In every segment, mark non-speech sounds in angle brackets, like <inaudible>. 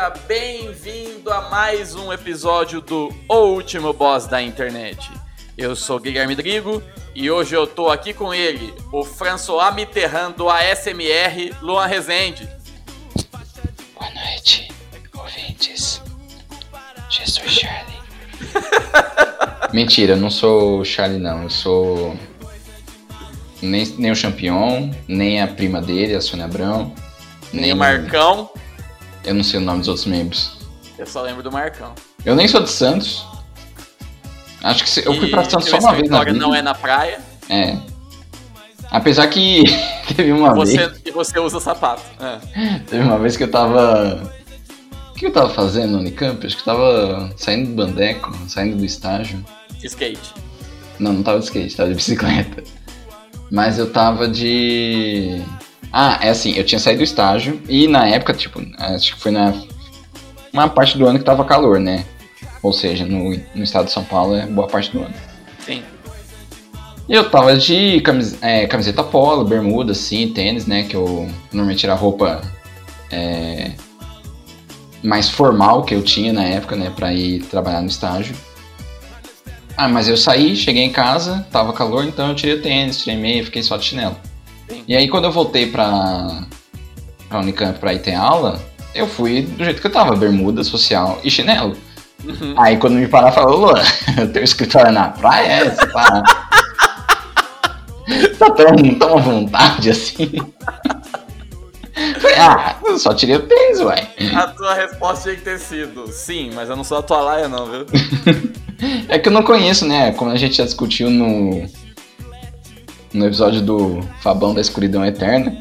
Seja bem-vindo a mais um episódio do O Último Boss da Internet. Eu sou Guilherme Drigo e hoje eu tô aqui com ele, o François Mitterrand do ASMR, Luan Rezende. Boa noite, ouvintes. Jesus Charlie. <laughs> Mentira, eu não sou o Charlie, não. Eu sou. Nem, nem o Champion, nem a prima dele, a Sônia Abrão. Nem o Marcão. Eu não sei o nome dos outros membros. Eu só lembro do Marcão. Eu nem sou de Santos. Acho que se- eu fui pra Santos só uma vez na vida. não é na praia. É. Apesar que <laughs> teve uma Você, vez. e você usa sapato. É. Teve uma vez que eu tava. O que eu tava fazendo no Unicamp? Acho que eu tava saindo do bandeco, saindo do estágio. Skate. Não, não tava de skate, tava de bicicleta. Mas eu tava de. Ah, é assim, eu tinha saído do estágio e na época, tipo, acho que foi na. Uma parte do ano que tava calor, né? Ou seja, no, no estado de São Paulo é boa parte do ano. Sim. E eu tava de camis- é, camiseta polo, bermuda, assim, tênis, né? Que eu normalmente era a roupa é, mais formal que eu tinha na época, né? Pra ir trabalhar no estágio. Ah, mas eu saí, cheguei em casa, tava calor, então eu tirei o tênis, tirei meia, fiquei só de chinelo. E aí quando eu voltei pra, pra Unicamp pra ir ter aula, eu fui do jeito que eu tava, bermuda, social e chinelo. Uhum. Aí quando me pararam, falou, Luan, <laughs> teu escritório é na praia? É, você tá... <laughs> tá tão, tão à vontade assim? Falei, ah, eu só tirei o tênis, ué. A tua resposta tinha que ter sido sim, mas eu não sou a tua laia não, viu? <laughs> É que eu não conheço, né? Como a gente já discutiu no, no episódio do Fabão da Escuridão Eterna,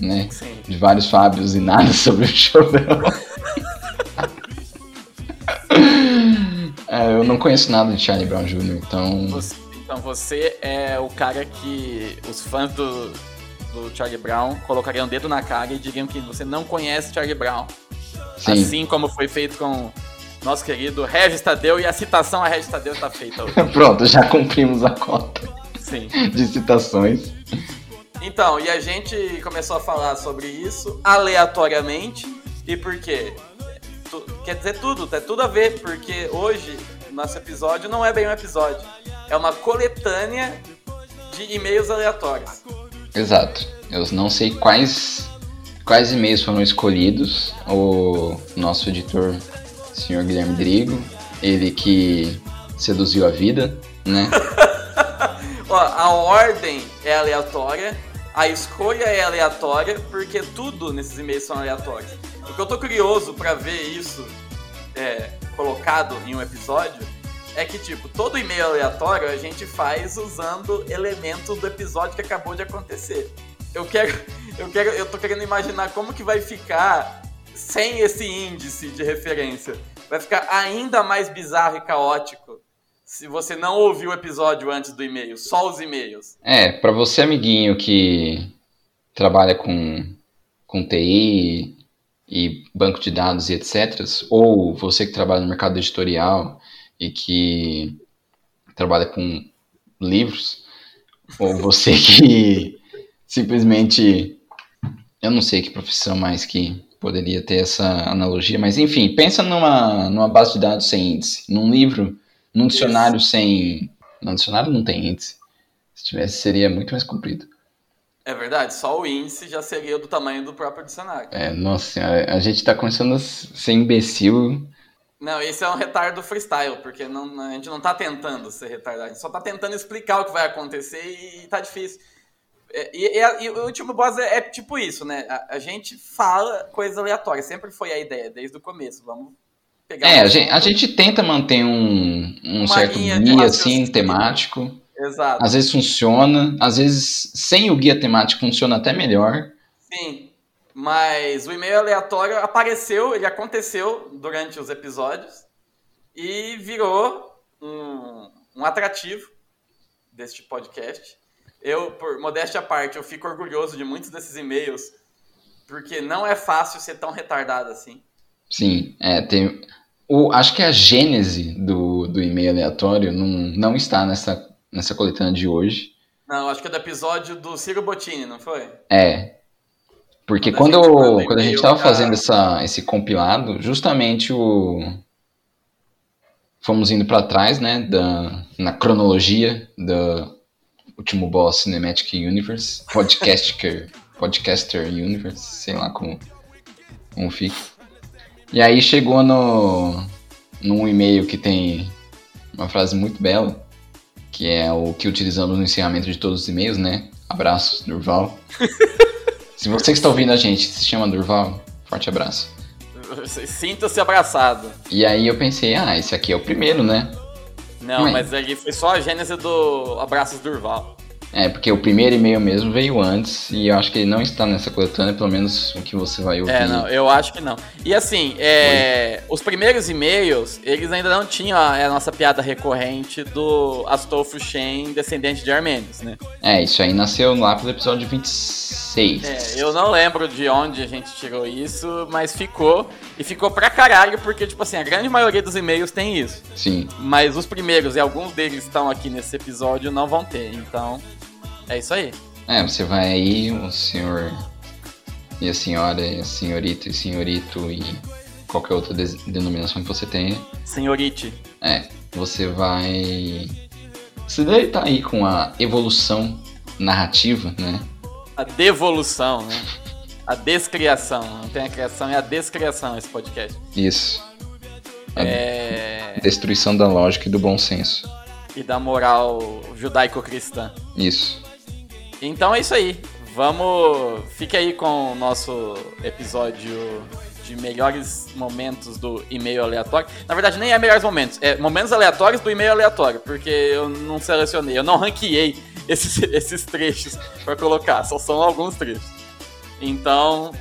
né? Sim. De vários Fábios e nada <laughs> sobre o Chorão. É, eu não conheço nada de Charlie Brown Jr., então. Você- então você é o cara que os fãs do, do Charlie Brown colocariam o dedo na cara e diriam que você não conhece Charlie Brown. Sim. Assim como foi feito com nosso querido Regis Tadeu e a citação a Regis Tadeu está feita hoje. <laughs> Pronto, já cumprimos a cota Sim. <laughs> de citações. Então, e a gente começou a falar sobre isso aleatoriamente. E por quê? Tu- quer dizer tudo, tem tudo a ver, porque hoje o nosso episódio não é bem um episódio. É uma coletânea de e-mails aleatórios. Exato. Eu não sei quais, quais e-mails foram escolhidos. O nosso editor, senhor Guilherme Drigo, ele que seduziu a vida, né? <laughs> Ó, a ordem é aleatória, a escolha é aleatória, porque tudo nesses e-mails são aleatórios. O que eu tô curioso pra ver isso é, colocado em um episódio é que, tipo, todo e-mail aleatório a gente faz usando elementos do episódio que acabou de acontecer. Eu quero, eu quero, eu tô querendo imaginar como que vai ficar sem esse índice de referência. Vai ficar ainda mais bizarro e caótico se você não ouviu o episódio antes do e-mail, só os e-mails. É, pra você, amiguinho que trabalha com, com TI e banco de dados e etc., ou você que trabalha no mercado editorial e que trabalha com livros, ou você que <laughs> simplesmente. Eu não sei que profissão mais que poderia ter essa analogia, mas enfim, pensa numa, numa base de dados sem índice, num livro, num dicionário sem. Não, dicionário não tem índice. Se tivesse, seria muito mais comprido. É verdade, só o índice já seria do tamanho do próprio dicionário. É, nossa senhora, a gente tá começando a ser imbecil. Não, esse é um retardo freestyle, porque não- a gente não tá tentando ser retardado, a gente só tá tentando explicar o que vai acontecer e, tá difícil. É, E, e e o último boss é, é tipo isso, né? A, a gente fala coisas aleatórias, sempre foi a ideia, desde o começo. Vamos pegar É, um a gente, a gente tenta manter um, um certo guia, assim, temático. Exato. Às vezes funciona, às vezes sem o guia temático funciona até melhor. Sim. Mas o e-mail aleatório apareceu, ele aconteceu durante os episódios e virou um, um atrativo deste podcast. Eu, por modéstia à parte, eu fico orgulhoso de muitos desses e-mails, porque não é fácil ser tão retardado assim. Sim, é, tem. O, acho que a gênese do, do e-mail aleatório não, não está nessa, nessa coletânea de hoje. Não, acho que é do episódio do Ciro Bottini, não foi? É. Porque Quando quando, a gente manda quando a gente e-mail estava fazendo essa, esse compilado, justamente o. Fomos indo para trás, né, da, na cronologia do último boss Cinematic Universe, Podcaster, <laughs> Podcaster Universe, sei lá como, como fica. E aí chegou no num e-mail que tem uma frase muito bela, que é o que utilizamos no encerramento de todos os e-mails, né? Abraços, Durval. <laughs> Se você que está ouvindo a gente se chama Durval, forte abraço. Sinta-se abraçado. E aí eu pensei, ah, esse aqui é o primeiro, né? Não, Ué. mas ali foi só a gênese do Abraços Durval. É, porque o primeiro e-mail mesmo veio antes e eu acho que ele não está nessa coletânea, pelo menos o que você vai ouvir. É, não, eu acho que não. E assim, é, os primeiros e-mails, eles ainda não tinham a, a nossa piada recorrente do Astolfo Shen, descendente de armênios, né? É, isso aí nasceu lá pelo episódio 26. É, eu não lembro de onde a gente tirou isso, mas ficou. E ficou pra caralho, porque, tipo assim, a grande maioria dos e-mails tem isso. Sim, Mas os primeiros, e alguns deles estão aqui nesse episódio, não vão ter. Então, é isso aí. é, você vai aí, o senhor e a senhora, e a senhorita e senhorito e qualquer outra denominação que você tenha. Senhorite. É, você vai se deleitar aí com a evolução narrativa, né? A devolução, né? A descriação. Não tem a criação, é a descriação esse podcast. Isso. A É... destruição da lógica e do bom senso. E da moral judaico-cristã. Isso. Então é isso aí. Vamos. Fique aí com o nosso episódio de melhores momentos do e-mail aleatório. Na verdade, nem é melhores momentos, é momentos aleatórios do e-mail aleatório, porque eu não selecionei, eu não ranqueei esses, <laughs> esses trechos pra colocar, só são alguns trechos. Então,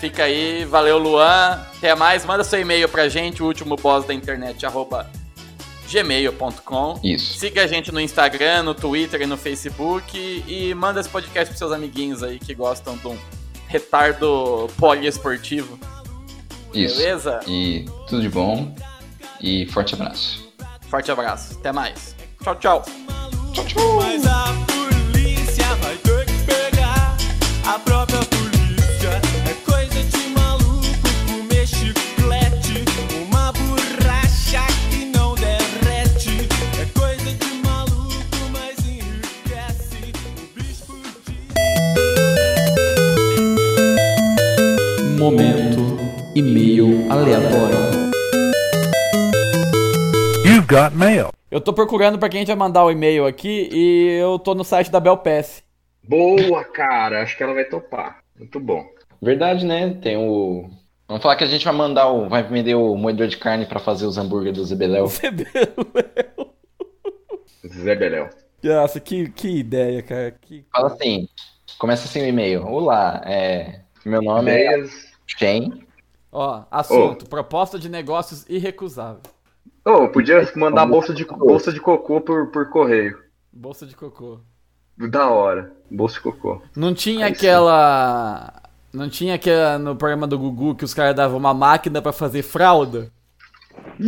fica aí, valeu Luan, até mais, manda seu e-mail pra gente, o último boss da internet, arroba gmail.com. Isso. Siga a gente no Instagram, no Twitter e no Facebook e manda esse podcast pros seus amiguinhos aí que gostam de um retardo poliesportivo. Isso. Beleza? E tudo de bom. E forte abraço. Forte abraço. Até mais. Tchau, tchau. Mas a Momento e-mail aleatório. You've got mail. Eu tô procurando pra quem a gente vai mandar o e-mail aqui e eu tô no site da Belpass. Boa, cara. Acho que ela vai topar. Muito bom. Verdade, né? Tem o. Vamos falar que a gente vai mandar o. Vai vender o moedor de carne pra fazer os hambúrguer do Zebeléu. <laughs> Zé Beléu. Nossa, que, que ideia, cara. Que... Fala assim. Começa assim o e-mail. Olá, é. Meu nome é Shen. Ó, assunto, proposta de negócios irrecusável. Ô, podia mandar bolsa de, bolsa de cocô por, por correio. Bolsa de cocô. Da hora. Bolsa de cocô. Não tinha Aí sim. aquela... Não tinha aquela no programa do Gugu que os caras davam uma máquina pra fazer fralda?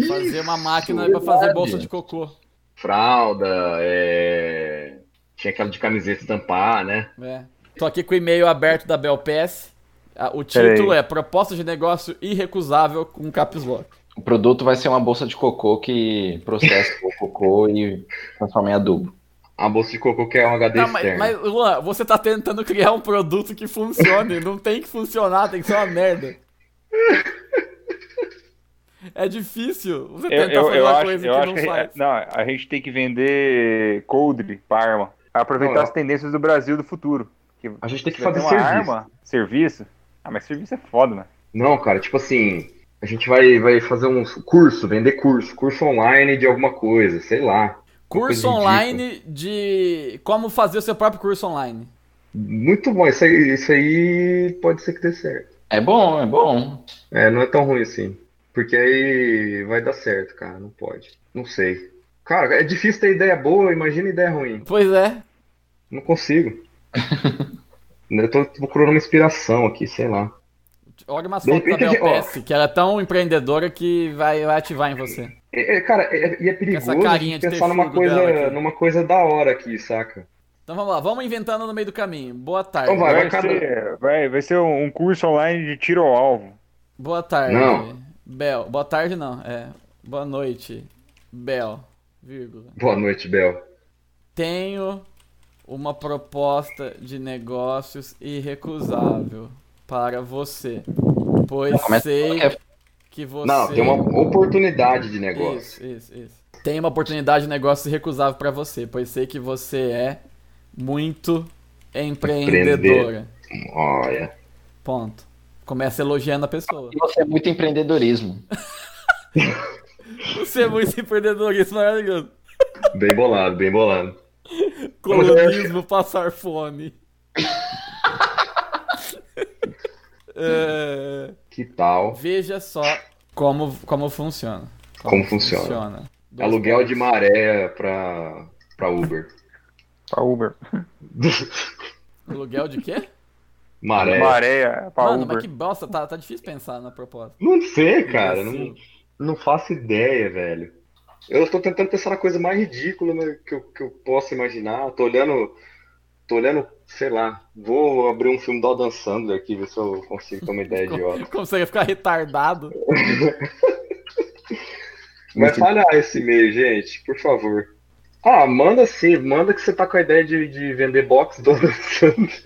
Fazer uma máquina pra fazer verdade. bolsa de cocô. Fralda, é... Tinha aquela de camiseta estampar, né? É. Tô aqui com o e-mail aberto da Belpass. O título é Proposta de negócio irrecusável com caps lock. O produto vai ser uma bolsa de cocô que processa o cocô e transforma em adubo. A bolsa de cocô que é um HD Não, mas, externo. mas, Luan, você tá tentando criar um produto que funcione. não tem que funcionar, tem que ser uma merda. É difícil você Eu, tentar eu, fazer eu uma acho, coisa eu que acho não que faz. não, a gente tem que vender coldre pra arma. Aproveitar Não, as tendências do Brasil do futuro. Que A gente tem que fazer uma serviço. arma, serviço. Ah, mas serviço é foda, né? Não, cara, tipo assim, a gente vai, vai fazer um curso, vender curso, curso online de alguma coisa, sei lá. Curso online de como fazer o seu próprio curso online. Muito bom, isso aí, isso aí pode ser que dê certo. É bom, é bom. É, não é tão ruim assim. Porque aí vai dar certo, cara. Não pode. Não sei. Cara, é difícil ter ideia boa, imagina ideia ruim. Pois é. Não consigo. <laughs> Eu tô procurando uma inspiração aqui, sei lá. Olha umas fotos da. Belpesse, que ela é tão empreendedora que vai, vai ativar em você. É, é, cara, é- e é, perigoso Essa carinha de pensar numa coisa, numa coisa da hora aqui, saca? Então vamos lá, vamos inventando no meio do caminho. Boa tarde. Então vai, Vai vai cada... ser, vai, vai ser um curso online de tiro ao alvo. Boa tarde. Não. Bel. Boa tarde não, é. Boa noite. Bel. Vírgula. Boa noite, Bel. Tenho uma proposta de negócios irrecusável para você. Pois Começa sei é, que você. Não, tem uma oportunidade de negócio. Isso, isso, isso. Tem uma oportunidade de negócio irrecusável para você, pois sei que você é muito empreendedora. Olha. Ponto. Começa elogiando a pessoa. E você é muito empreendedorismo. <laughs> Você é muito empreendedorismo maravilhoso. Bem bolado, bem bolado. <laughs> Colonismo passar fome. <laughs> É, Que tal? veja só como, como funciona. Como funciona. Dois Aluguel pontos. de maré pra, pra Uber. Pra Uber. <laughs> Aluguel de quê? Maré. Maré pra Mano, Uber. mas que bosta, tá, tá difícil pensar na proposta. Não sei, cara. Não, não faço ideia, velho. Eu tô tentando pensar na coisa mais ridícula né, que eu, que eu posso imaginar. Tô olhando. Tô olhando, sei lá. Vou abrir um filme do Adam Sandler aqui, ver se eu consigo ter uma <laughs> ideia idiota. Ia ficar retardado? <laughs> Vai falhar esse e-mail, gente, por favor. Ah, manda sim, manda que você tá com a ideia de, de vender box do Adam Sandler.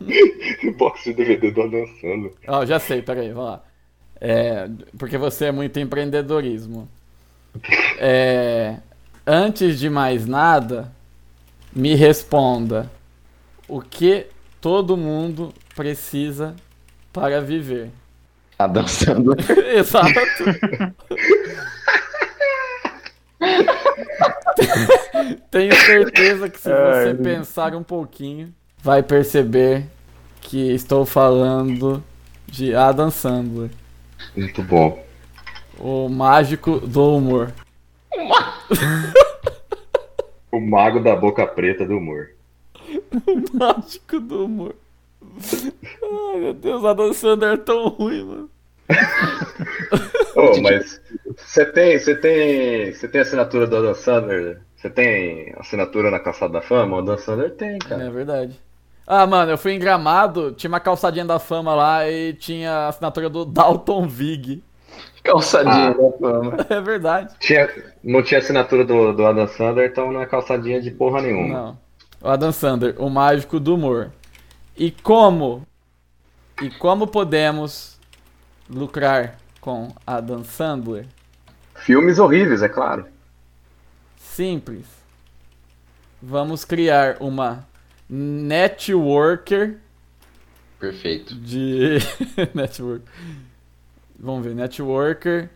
<laughs> box de DVD do Adam Sandler. Ó, já sei, peraí, vamos lá. É, porque você é muito empreendedorismo. É, antes de mais nada, me responda. O que todo mundo precisa para viver? Tá dançando. <laughs> Exato. <laughs> Tenho certeza que se você Ai, pensar um pouquinho, vai perceber que estou falando de Adam Sandler, Muito bom. O mágico do humor. O mago da boca preta do humor. <laughs> Mágico do humor. Ai meu Deus, Adam Sandler é tão ruim, mano. <laughs> Ô, mas você tem, você tem, você tem assinatura do Adam Sandler? Você tem assinatura na Calçada da Fama? O Adam Sandler tem, É cara. verdade. Ah, mano, eu fui em Gramado, tinha uma calçadinha da fama lá e tinha a assinatura do Dalton Vig. Calçadinha Ah. da <laughs> fama. É verdade. Tinha, não tinha assinatura do, do Adam Sandler, então não é calçadinha de porra nenhuma. Não. O Adam Sandler, o mágico do humor. E como? E como podemos lucrar com Adam Sandler? Filmes horríveis, é claro. Simples. Vamos criar uma networker Perfeito. de <laughs> network. Vamos ver, networker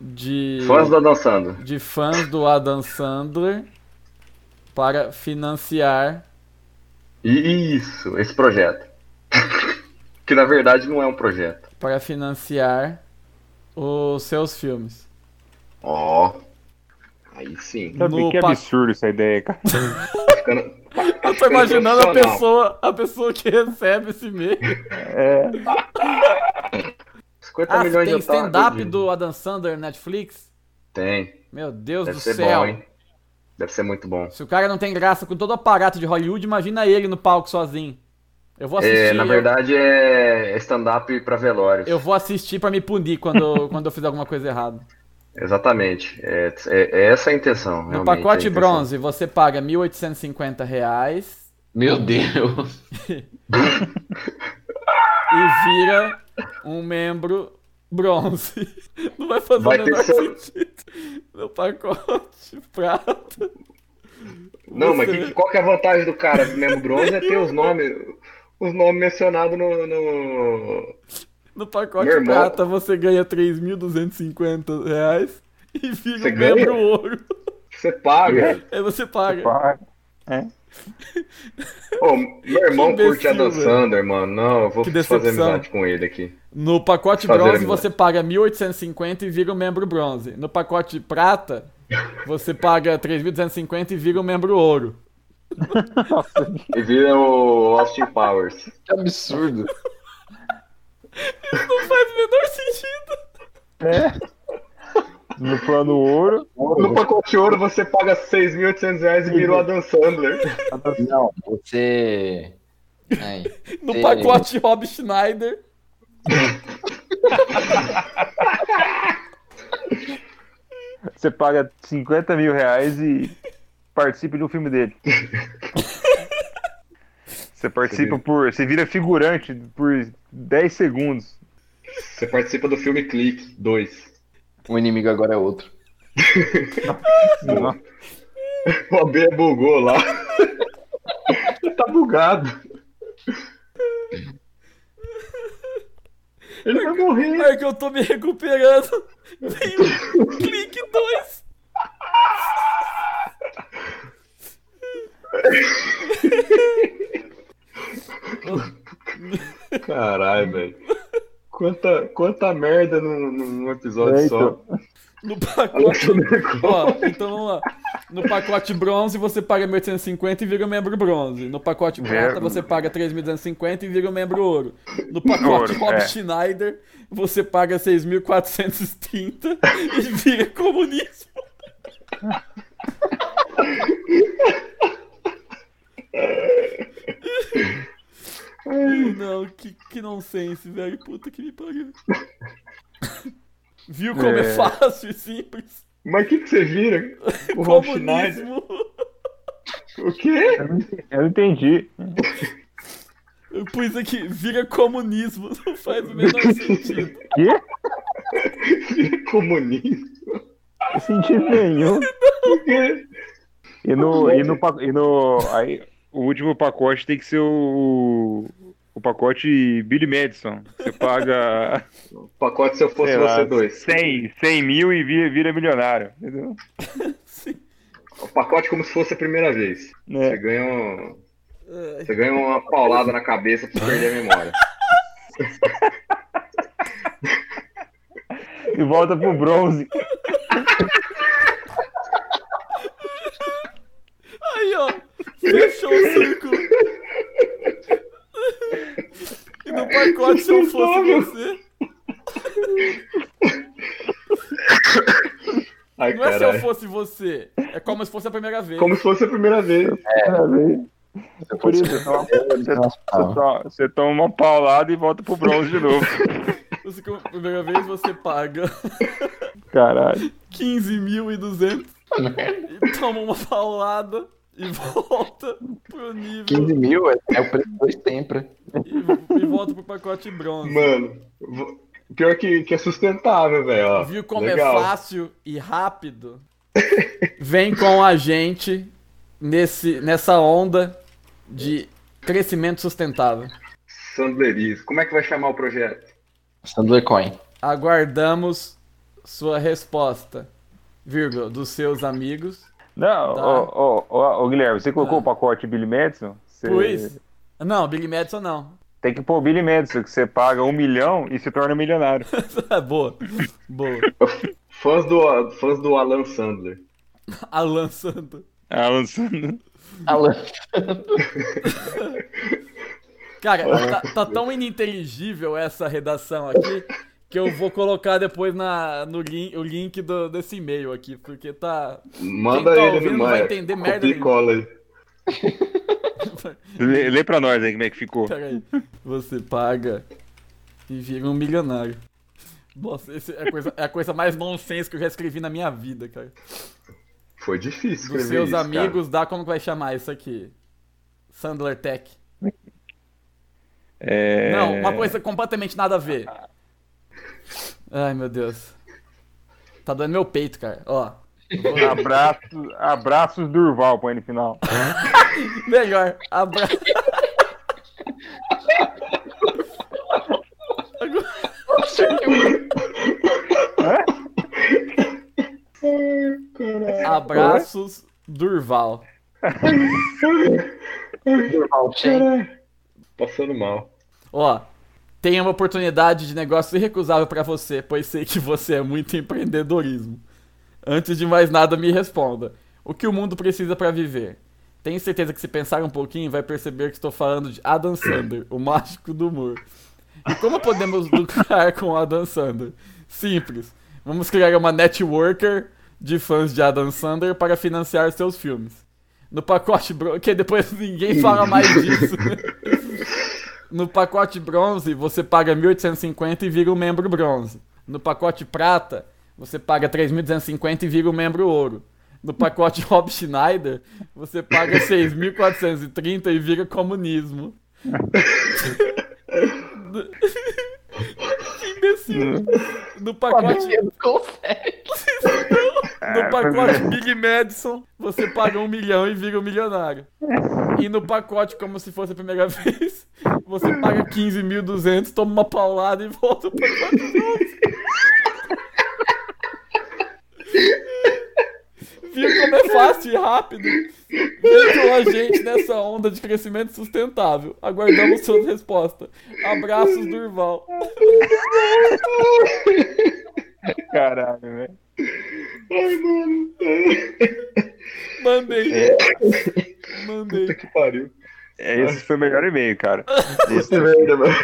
de Fãs do Adam Sandler. de fãs do Adam Sandler para financiar Isso, esse projeto. <laughs> que na verdade não é um projeto. para financiar os seus filmes. Ó. Aí sim. No que pa- absurdo essa ideia, cara. <laughs> Eu tô imaginando a pessoa, a pessoa que recebe esse e-mail. É, <laughs> 50 Ah, milhões tem de otários. stand-up do Adam Sandler na Netflix? Tem. Meu Deus Deve do ser céu. bom, hein? Deve ser muito bom. Se o cara não tem graça com todo o aparato de Hollywood, imagina ele no palco sozinho. Eu vou assistir. É, na verdade é stand-up pra velórios. eu, vou assistir pra me punir quando, <laughs> quando eu fizer alguma coisa errada. Exatamente. É, é- é essa a intenção. No pacote é intenção. bronze, você paga 1.850 reais Meu Deus. <laughs> <laughs> e vira um membro bronze. <laughs> Não vai fazer Vai o menor seu- sentido. No pacote <laughs> prata. Não, mas você- que- qual que é a vantagem do cara mesmo bronze é ter os <laughs> nomes, os nomes mencionados no, no- No pacote irmão- prata você ganha 3.250 reais e vira Você um ganha? membro ouro. Você paga. Aí você paga. Paga. Ô, meu irmão curte Adam Sandler, mano. Não, eu vou Que fazer amizade com ele aqui. No pacote Fazer bronze amizade. você paga 1.850 e vira um membro bronze. No pacote prata, você paga 3.250 e vira um membro ouro. E vira o Austin Powers. Que absurdo. Não faz o menor sentido. É. No plano ouro. No pacote ouro você paga 6.800 reais e vira o Adam Sandler. Não, você. Ai, No Sim. pacote Rob Schneider, Você paga 50 mil reais e participa de um filme dele. Você participa por. Você vira figurante por 10 segundos. Você participa do filme Clique 2. O inimigo agora é outro. <laughs> O AB bugou lá. <laughs> tá bugado. Ele vai morrer. é que eu tô me recuperando. Vem o clique 2. Caralho, velho. Quanta, quanta merda num, num episódio É, só. No pacote. Ó, então vamos lá. No pacote bronze você paga 1.850 e vira um membro bronze. No pacote prata você paga 3.250 e vira um membro ouro. No pacote Ouro, Rob é. Schneider você paga 6.430 e vira comunismo. <laughs> Não, que, que nonsense, velho. Puta que me pariu. <laughs> Viu como é, É. fácil e simples? Mas o que, que você vira? O? Comunismo. O quê? Eu não entendi. Eu pus aqui, vira comunismo, não faz o menor sentido. Quê? Vira comunismo? Não sentido nenhum. O quê? E no, e no, e no aí, o último pacote tem que ser o, o pacote Billy Madison. Você paga O <laughs> pacote se eu fosse lá, você dois. 100, 100 mil e vira, vira milionário. Entendeu? <laughs> O pacote como se fosse a primeira vez. Você É. ganha um... Você ganha uma paulada na cabeça pra você perder a memória. <laughs> E volta pro bronze. Aí, ó, fechou o círculo. E no pacote, se eu fosse você, Ai, não é se eu fosse você, é como se fosse a primeira vez. Como se fosse a primeira vez. Por isso, você toma, você, você toma- você toma uma paulada e volta pro bronze de novo. <laughs> Você, primeira vez você paga. Caralho. 15.200 e toma uma paulada e volta pro nível 15 mil é, é o preço do dois tempra. e, e volta pro pacote bronze. Mano, pior que, que é sustentável, velho. Viu como Legal. é fácil e rápido? <laughs> Vem com a gente nesse, nessa onda de crescimento sustentável. Sandlerismo. Como é que vai chamar o projeto? Sandler Coin. Aguardamos sua resposta, vírgula, dos seus amigos. Não, Tá. ô, ô, ô, ô, Guilherme, você colocou Ah. o pacote Billy Madison? Você Pois. Não, Billy Madison não. Tem que pôr o Billy Madison, que você paga um milhão e se torna milionário. <laughs> Boa. Boa. Fãs do, fãs do Alan Sandler. <laughs> Alan Santos. Ah, lançando. Alan. <laughs> Cara, tá, tá tão ininteligível essa redação aqui que eu vou colocar depois na, no link, o link do- desse e-mail aqui, porque tá. Manda Quem tá ele ouvindo não vai entender merda cola aí. <laughs> Lê, lê pra nós aí como é que ficou. Peraí. Você paga e vira um milionário. Nossa, é a coisa, é a coisa mais nonsense que eu já escrevi na minha vida, cara. Foi difícil escrever Dos seus isso, amigos, dá como que vai chamar isso aqui? Sandler Tech. É... Não, uma coisa completamente nada a ver. Ai, meu Deus. Tá doendo meu peito, cara. Ó. eu vou- Abraços, abraços Durval põe no final. <laughs> Melhor. Abra... Abraços, Durval. Caralho. Passando mal. Ó, tenho uma oportunidade de negócio irrecusável pra você, pois sei que você é muito empreendedorismo. Antes de mais nada, me responda. O que o mundo precisa pra viver? Tenho certeza que se pensar um pouquinho, vai perceber que estou falando de Adam Sandler, o mágico do humor. E como podemos lucrar com Adam Sandler? Simples. Vamos criar uma networker de fãs de Adam Sandler para financiar seus filmes. No pacote bronze, que depois ninguém fala mais disso. <laughs> No pacote bronze, você paga 1.850 e vira um membro bronze. No pacote prata, você paga 3.250 e vira um membro ouro. No pacote <laughs> Rob Schneider, você paga 6.430 e vira comunismo. que <laughs> imbecil. No pacote. <laughs> No pacote Big Madison, você paga um milhão e vira um milionário. E no pacote, como se fosse a primeira <laughs> vez, você paga 15.200, toma uma paulada e volta pro pacote. Viu como é fácil e rápido? Vem com a gente nessa onda de crescimento sustentável. Aguardamos sua resposta. Abraços, Durval. Caralho, velho. Ai, mano. Mandei. É. Mandei. Puta que pariu. É, esse foi o melhor e-mail, cara. <laughs> Esse É merda, mano.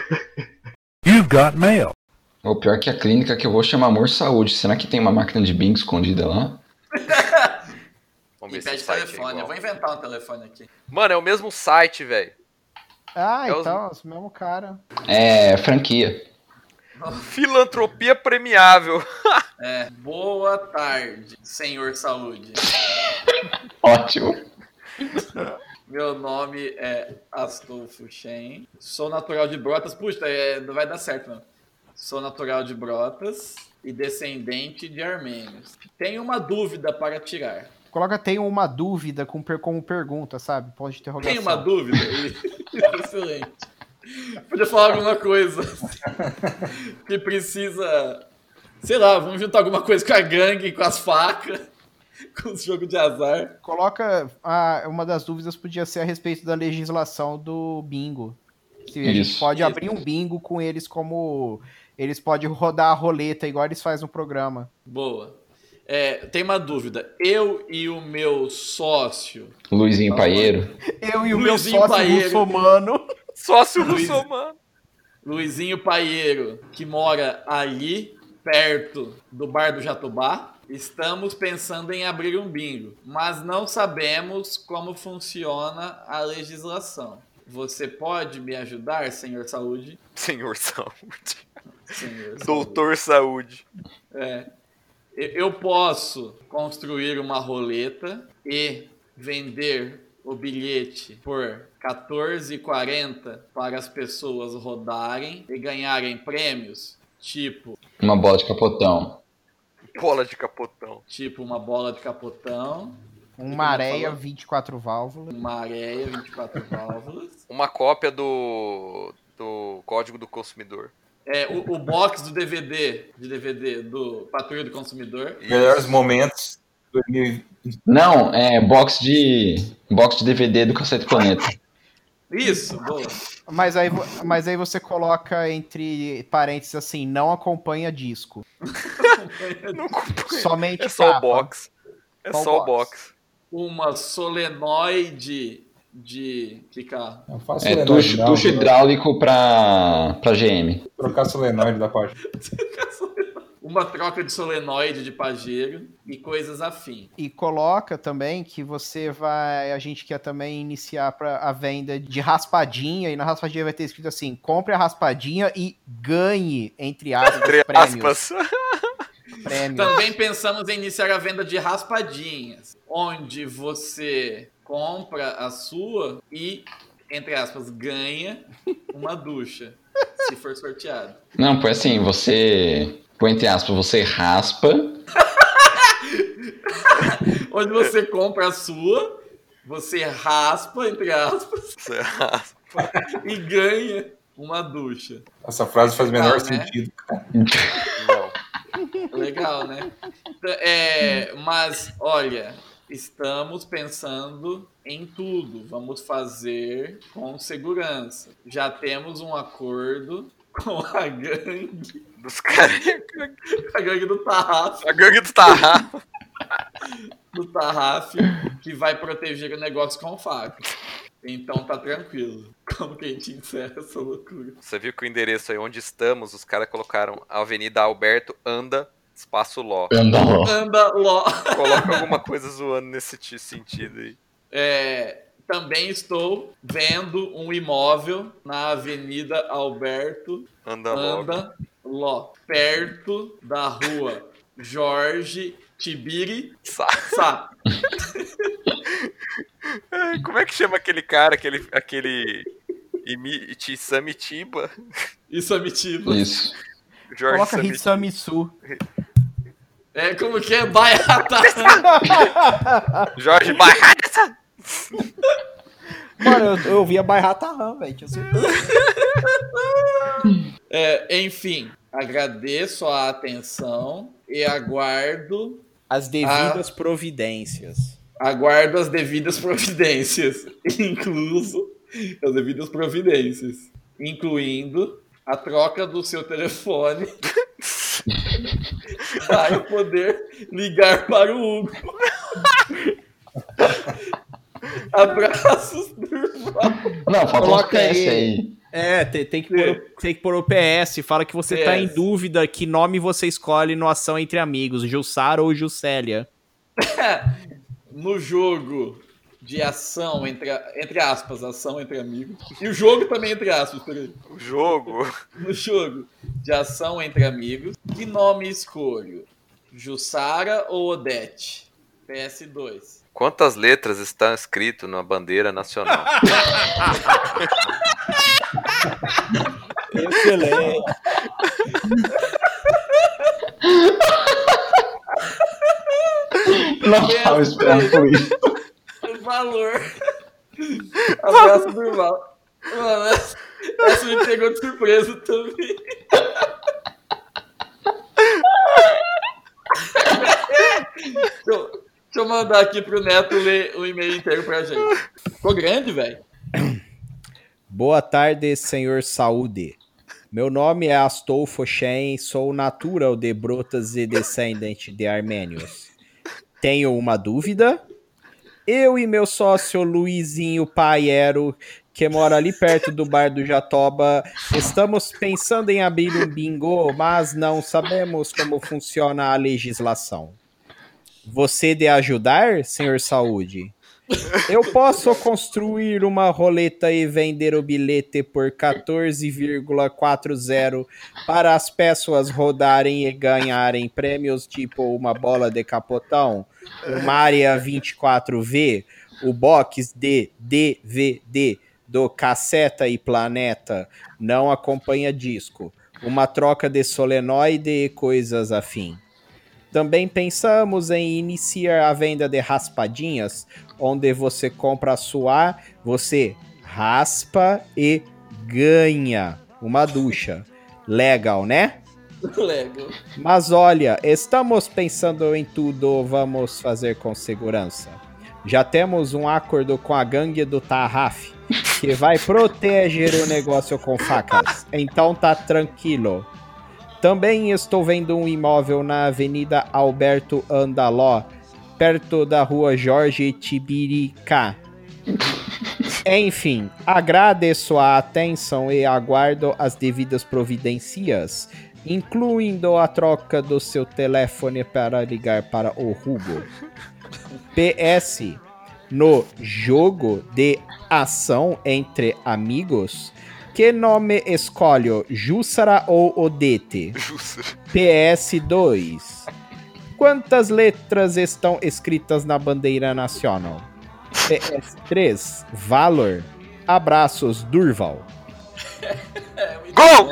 You've got mail. O pior que a clínica que eu vou chama Amor Saúde. Será que tem uma máquina de Bing escondida lá? <laughs> Vamos ver E o pede site é telefone. Eu vou inventar um telefone aqui. Mano, é o mesmo site, velho. Ah, É os- então, os mesmo cara. É franquia. <laughs> Filantropia premiável. <laughs> É, boa tarde, senhor saúde. <laughs> Ótimo. Meu nome é Astolfo Shen. Sou natural de Brotas. Puxa, é, não vai dar certo, não. Sou natural de Brotas e descendente de armênios. Tenho uma dúvida para tirar. Coloca tenho uma dúvida com como pergunta, sabe? Pode interrogação. Tem uma dúvida? Excelente. Podia falar alguma coisa que precisa. Sei lá, vamos juntar alguma coisa com a gangue, com as facas, com os jogos de azar. Coloca. Ah, uma das dúvidas podia ser a respeito da legislação do bingo. Se a gente Isso. pode abrir um bingo com eles como. Eles podem rodar a roleta igual eles fazem no programa. Boa. É, tem uma dúvida. Eu e o meu sócio. Luizinho Paieiro. Eu e o Luizinho meu sócio Paieiro. muçulmano. Sócio Luiz-. Luizinho Paieiro, que mora ali, perto do bar do Jatobá. Estamos pensando em abrir um bingo, mas não sabemos como funciona a legislação. Você pode me ajudar, senhor saúde? Senhor Saúde. Senhor saúde. Doutor Saúde. É. E- Eu posso construir uma roleta e vender o bilhete por 14,40 para as pessoas rodarem e ganharem prêmios, tipo, Uma bola de capotão. Bola de capotão. tipo uma bola de capotão, Uma areia, 24 válvulas. uma areia 24 válvulas, Uma cópia do, do Código do Consumidor. é, o, o box do DVD, de DVD do Patrulha do Consumidor, Melhores momentos. 2020. Não, é box de. box de DVD do Cacete Planeta. Isso, boa. Mas aí, mas aí você coloca entre parênteses assim, não acompanha disco. <laughs> Não acompanha. Somente É só o capa. box. É Qual só o box? box. Uma solenoide de. Faço É solenoide, tucho, hidráulico pra, pra GM. Trocar solenoide da parte. <laughs> Uma troca de solenoide de pajeiro e coisas afim. E coloca também que você vai. A gente quer também iniciar pra, a venda de raspadinha. E na raspadinha vai ter escrito assim: compre a raspadinha e ganhe, entre aspas, Entre prêmios. aspas. <laughs> prêmios. Também pensamos em iniciar a venda de raspadinhas, onde você compra a sua e, entre aspas, ganha uma ducha, se for sorteado. Não, foi assim, você. Entre aspas, você raspa. Onde você compra a sua, você raspa, entre aspas, Você raspa. e ganha uma ducha. Essa frase faz o menor né? sentido. Não. Legal, né? É, mas, olha, Estamos pensando em tudo. Vamos fazer com segurança. Já temos um acordo <laughs> com a gangue. Dos caras. A gangue do Tarrafo. A gangue do Tarrafo. <laughs> Do Tarrafo, que vai proteger o negócio com faca. Então tá tranquilo. Como que a gente encerra essa loucura? Você viu que o endereço aí onde estamos, os caras colocaram Avenida Alberto Anda Espaço Ló. Anda Ló. Anda Ló. <laughs> Coloca alguma coisa zoando nesse ti- sentido aí. É, também estou vendo um imóvel na Avenida Alberto Anda. Anda Ló, perto da rua Jorge Tibiri Sá. Sá. Ai, <laughs> Como é que chama aquele cara, aquele. aquele. Imi- Samitiba? Isso é. Jorge Coloca Samitiba. É como que é? Baiata. <laughs> Jorge Barraça! Mano, eu, eu vi a Bairrata Ram, velho. tinha <laughs> certeza. É, enfim, agradeço a atenção e aguardo As devidas providências. aguardo as devidas providências, <laughs> incluso as devidas providências, incluindo a troca do seu telefone <laughs> para eu poder ligar para o Hugo. <laughs> Abraços, Durval. Não, falta Coloca PS aí. aí. É, tem, tem que pôr, tem que pôr o PS. Fala que você tá em PS. dúvida que nome você escolhe no Ação Entre Amigos, Jussara ou Juscelia. <laughs> no jogo de ação, entre, entre aspas, ação entre amigos. E o jogo também entre aspas, peraí. O jogo. <laughs> No jogo de ação entre amigos. Que nome escolho? Jussara ou Odete? PS2. Quantas letras estão escrito na bandeira nacional? Excelente. Não tava esperando por isso. Valor. <laughs> Abraço Durval. Mano, essa, essa me pegou de surpresa também. deixa, eu, deixa eu mandar aqui pro Neto ler o e-mail inteiro pra gente. Ficou grande, velho. <clears throat> Boa tarde, senhor Saúde. Meu nome é Astolfo Shen, sou natural de Brotas e descendente de armênios. Tenho uma dúvida? Eu e meu sócio Luizinho Paiero, que mora ali perto do bar do Jatoba, estamos pensando em abrir um bingo, mas não sabemos como funciona a legislação. Você de ajudar, senhor Saúde? Eu posso construir uma roleta e vender o bilhete por 14,40 para as pessoas rodarem e ganharem prêmios tipo uma bola de capotão, uma área 24V, o box de DVD do Caceta e Planeta, não acompanha disco, uma troca de solenoide e coisas afim. Também pensamos em iniciar a venda de raspadinhas, onde você compra a sua, você raspa e ganha uma ducha. Legal, né? <laughs> Lego. Mas olha, estamos pensando em tudo, vamos fazer com segurança. Já temos um acordo com a gangue do Tarraf, que vai proteger o negócio com facas. Então tá tranquilo. Também estou vendo um imóvel na Avenida Alberto Andaló, perto da rua Jorge Tibirica. <laughs> Enfim, agradeço a atenção e aguardo as devidas providências, incluindo a troca do seu telefone para ligar para o Hugo. PS, no jogo de ação entre amigos, que nome escolho, Jussara ou Odete? PS2. Quantas letras estão escritas na bandeira nacional? PS3. Valor. Abraços, Durval. Gol!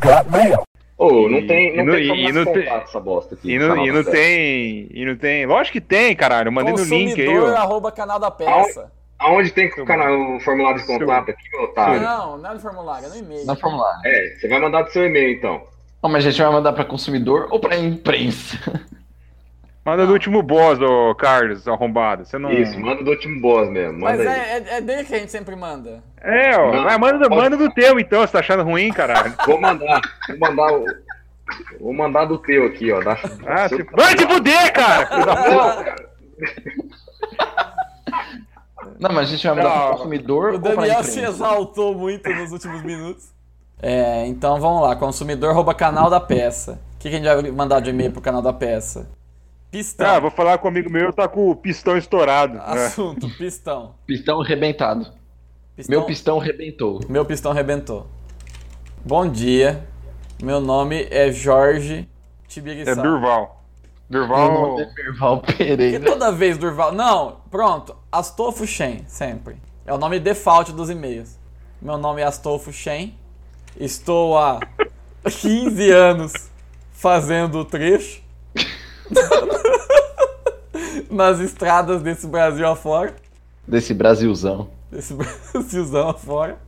Got mail. Ô, não tem, E não não- tem como e não tem- essa bosta aqui. E não, essa e não tem. E não tem. Lógico que tem, caralho. Eu mandei no link aí, ó. arroba canal da peça. Aonde tem o canal, o formulário de contato aqui, meu otário? Não, não é no formulário, é no e-mail. Não formulário. É, você vai mandar do seu e-mail então. Não, mas a gente vai mandar pra consumidor ou pra imprensa? Manda do último boss, ô Carlos, arrombado. Você não. Isso, manda do último boss mesmo. Mas Manda aí. é, é, é dele que a gente sempre manda. É, ó. Não, Vai, manda, do- pode- manda do teu então, você tá achando ruim, caralho. <laughs> Vou mandar. Vou mandar o. Vou mandar do teu aqui, ó. Da... Ah, se... Vai te fuder, cara! Não, cara. Não, mas a gente vai mandar Não. pro consumidor O ou pra Daniel se exaltou muito nos últimos minutos. É, então vamos lá. Consumidor rouba canal da peça. O que, que a gente vai mandar de e-mail pro canal da peça? Pistão. Ah, vou falar com um amigo meu, tá com o pistão estourado. né? Assunto, pistão. Pistão rebentado. Pistão- Meu pistão rebentou. Meu pistão rebentou. Bom dia. Meu nome é Jorge Tibiriçá. É Durval. Meu Durval. nome é Porque Pereira. toda vez Durval. Não, pronto. Astolfo Shen, sempre. É o nome default dos e-mails. Meu nome é Astolfo Shen. Estou há 15 anos fazendo o trecho <laughs> nas estradas desse Brasil afora. Desse Brasilzão. Desse <laughs> Brasilzão afora.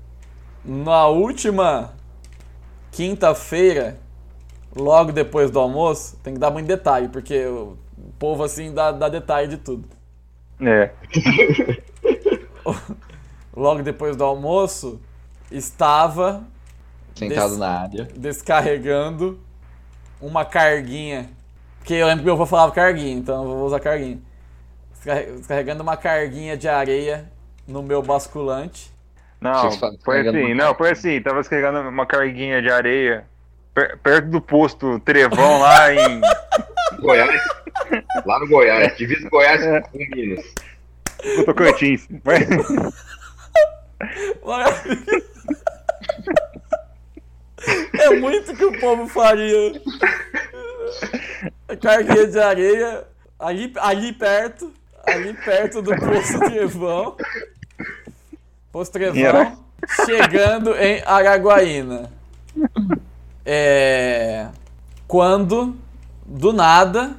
Na última quinta-feira, logo depois do almoço, tem que dar muito detalhe, porque o povo assim dá, dá detalhe de tudo. É. <laughs> Logo depois do almoço, estava Sentado Des- na área. descarregando uma carguinha. Porque eu lembro que meu avô falava carguinha, então eu vou usar carguinha. Descarre- Descarregando uma carguinha de areia no meu basculante. Não, foi assim, uma não, foi assim, tava descarregando uma carguinha de areia per- perto do posto Trevão lá em. <laughs> Goiás. Lá no Goiás. Divisa Goiás É. com Minas. no Tocantins. <laughs> <laughs> Mas- É muito que o povo faria. Carguinha de areia ali, ali perto, ali perto do Poço Trevão. Poço Trevão, chegando em Araguaína. É, quando, do nada,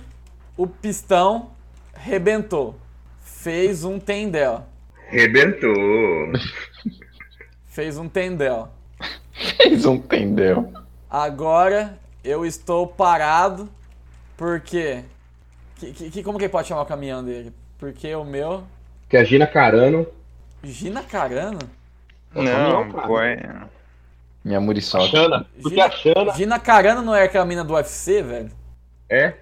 o pistão rebentou. Fez um tendel. Rebentou. Fez um tendel. Fez um tendel. Agora eu estou parado porque. Que, que- como que ele pode chamar o caminhão dele? Porque o meu. Que a Gina Carano. Gina Carano? Não, cara. foi. Minha muriçoca. Xana. Porque a Xana. Gina Carano não é aquela mina do UFC, velho? É.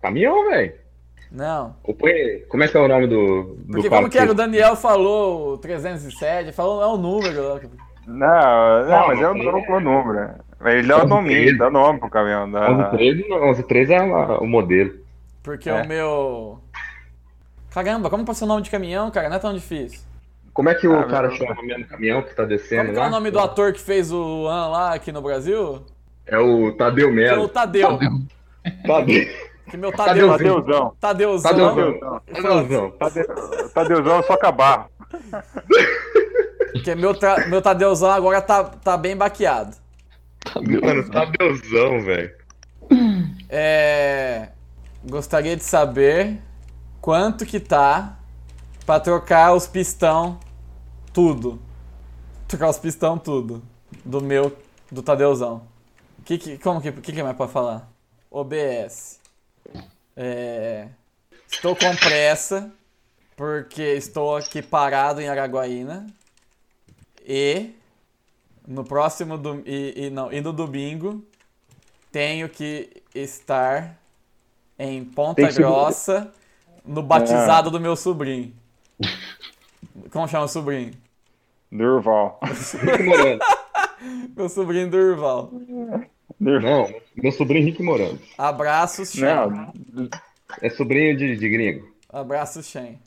Caminhão, velho. Não. Como é que é o nome do. do Porque como que era? O? Daniel falou o 307, ele falou é o número. Não, não, Não, mas é o, não é o número. Ele dá o nome, dá nome pro caminhão. Dá... 1113 não, 1113 é o modelo. Porque É. o meu. Caramba, como pode ser o nome de caminhão, cara? Não é tão difícil. Como é que o Ah, cara meu- chama mesmo o caminhão que tá descendo Como que é lá? o nome do ator que fez o An lá aqui no Brasil? É o Tadeu É o Melo. Tadeu. Tadeu. Que meu Tadeu. Tadeuzão. Tadeuzão. Tadeuzão. Tadeuzão. Tade- Tadeuzão só acabar. <laughs> Porque meu, tra- meu Tadeuzão agora tá, tá bem baqueado. Mano, Tadeuzão, velho. É. Gostaria de saber quanto que tá pra trocar os pistão tudo. Trocar os pistão tudo. Do meu, do Tadeuzão. Que, que, como que, que, que mais pra falar? OBS. É, estou com pressa porque estou aqui parado em Araguaína. E no próximo dom- e, e, não, e no domingo tenho que estar em Ponta que Grossa no batizado do meu sobrinho. <laughs> Como chama o sobrinho? Durval. <laughs> Meu sobrinho Durval. Não, meu sobrinho Rick Morando. Abraços, Shen. Não, É sobrinho de, de gringo. Abraços, Shen.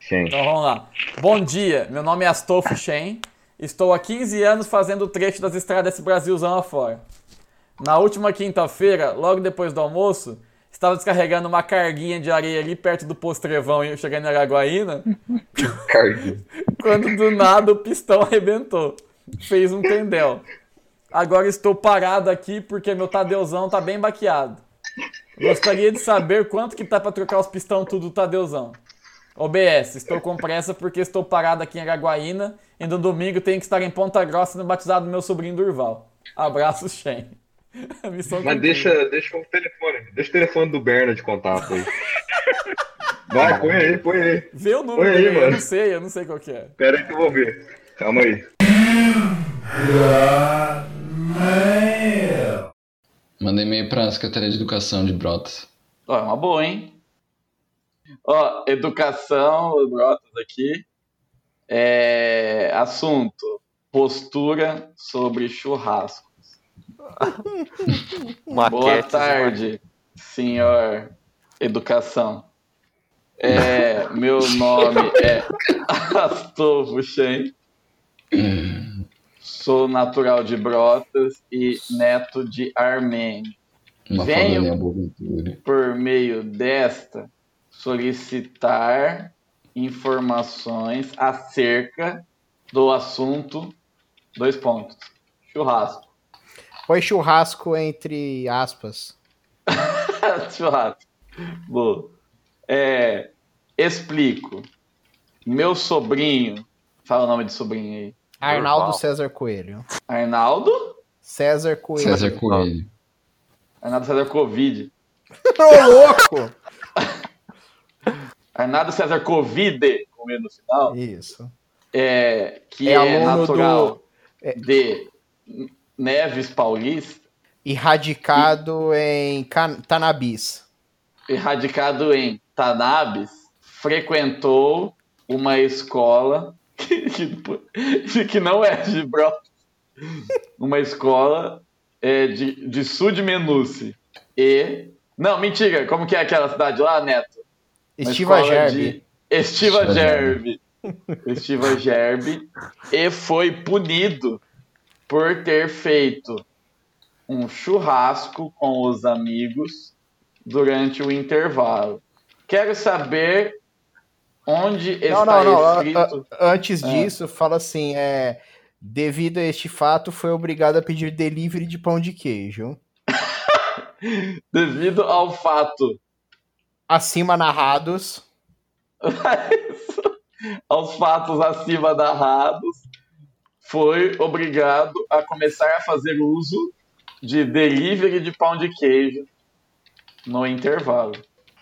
Gente. Então vamos lá. Bom dia, meu nome é Astolfo Shen. Estou há 15 anos fazendo o trecho das estradas desse Brasilzão afora. Na última quinta-feira, logo depois do almoço, estava descarregando uma carguinha de areia ali perto do posto Trevão e chegando em Araguaína, <laughs> Carguinho. quando do nada o pistão arrebentou. Fez um tendel. Agora estou parado aqui porque meu Tadeuzão tá bem baqueado. Gostaria de saber quanto que tá pra trocar os pistão tudo do Tadeuzão. OBS, estou com pressa porque estou parado aqui em Araguaína e no domingo tenho que estar em Ponta Grossa no batizado do meu sobrinho Durval. Abraço, Shen. <laughs> Mas deixa, deixa o telefone. Deixa o telefone do Berna de contato aí. Vai, põe aí, põe aí. Vê o número Põe aí, dele, eu mano. não sei, eu não sei qual que é. Pera aí que eu vou ver. Calma aí. Manda e-mail pra Secretaria de Educação de Brotas. Ó, é uma boa, hein? Ó, educação, Brotas aqui. É, assunto: postura sobre churrasco. <laughs> Boa tarde, senhor Educação. É, meu nome é <laughs> Astolfo Shen. Sou natural de Brotas e neto de Armênio. Uma Venho por meio desta solicitar informações acerca do assunto dois pontos churrasco Põe churrasco entre aspas. <laughs> churrasco Boa. É, explico meu sobrinho fala o nome de sobrinho aí Arnaldo. César Coelho. Arnaldo César Coelho. César Coelho. Arnaldo César Covid <laughs> Ô, louco! Arnaldo César Covid com E no final Isso. é, que É é, natural do- é- de Neves Paulista E radicado em Can- Tanabis. erradicado em Tanabes, frequentou uma escola <laughs> que, que- que não é de Brotas, uma escola é, de, de Sud Menuce. E. Não, mentira, como que é aquela cidade lá, Neto? Estiva Gerbi. de- Estiva Gerbi. Estiva Gerbi. E foi punido por ter feito um churrasco com os amigos durante o intervalo. Quero saber onde Não, está não, não. escrito. antes Ah. disso, fala assim: é. Devido a este fato, foi obrigado a pedir delivery de pão de queijo. <laughs> Devido ao fato, Acima narrados. <laughs> aos fatos acima narrados, foi obrigado a começar a fazer uso de delivery de pão de queijo no intervalo.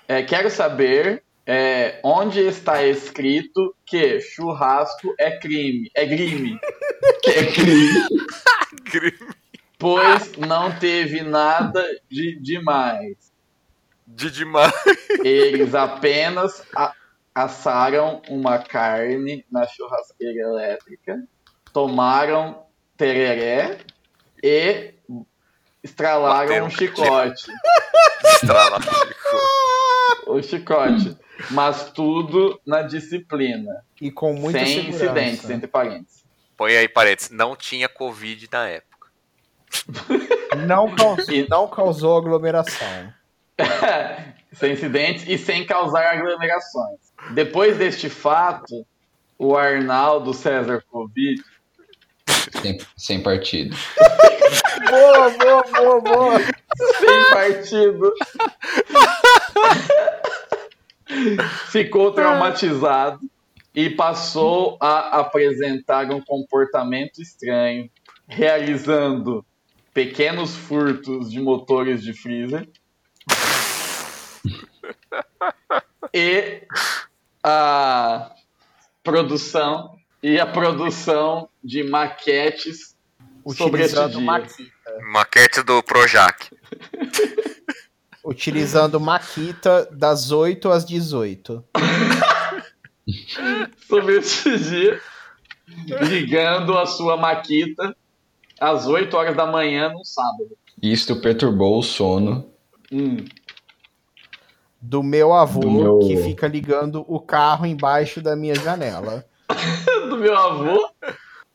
É, quero saber é, onde está escrito que churrasco é crime. É crime. Que <laughs> é <laughs> crime. Pois não teve nada de demais. De demais. Eles apenas assaram uma carne na churrasqueira elétrica, tomaram tereré e estralaram Bateram um chicote. <laughs> Estralaram o chicote. Mas tudo na disciplina. E com muita sem segurança. incidentes, entre parênteses. Põe aí parênteses. Não tinha Covid na época. Não <laughs> causou, não causou aglomeração. <laughs> sem incidentes e sem causar aglomerações. Depois deste fato, o Arnaldo César Covid Sem, sem partido. Boa, boa, boa, boa. sem partido. Ficou traumatizado e passou a apresentar um comportamento estranho, realizando pequenos furtos de motores de freezer <laughs> e a produção e a produção de maquetes sobre esse Utilizando dia. Maquita. Maquete do Projac. <laughs> Utilizando Maquita das 8 às 18. <laughs> sobre esse dia, ligando a sua maquita às 8 horas da manhã no sábado. Isto perturbou o sono Hum. Do meu avô, Do meu- que fica ligando o carro embaixo da minha janela. <laughs> Do meu avô.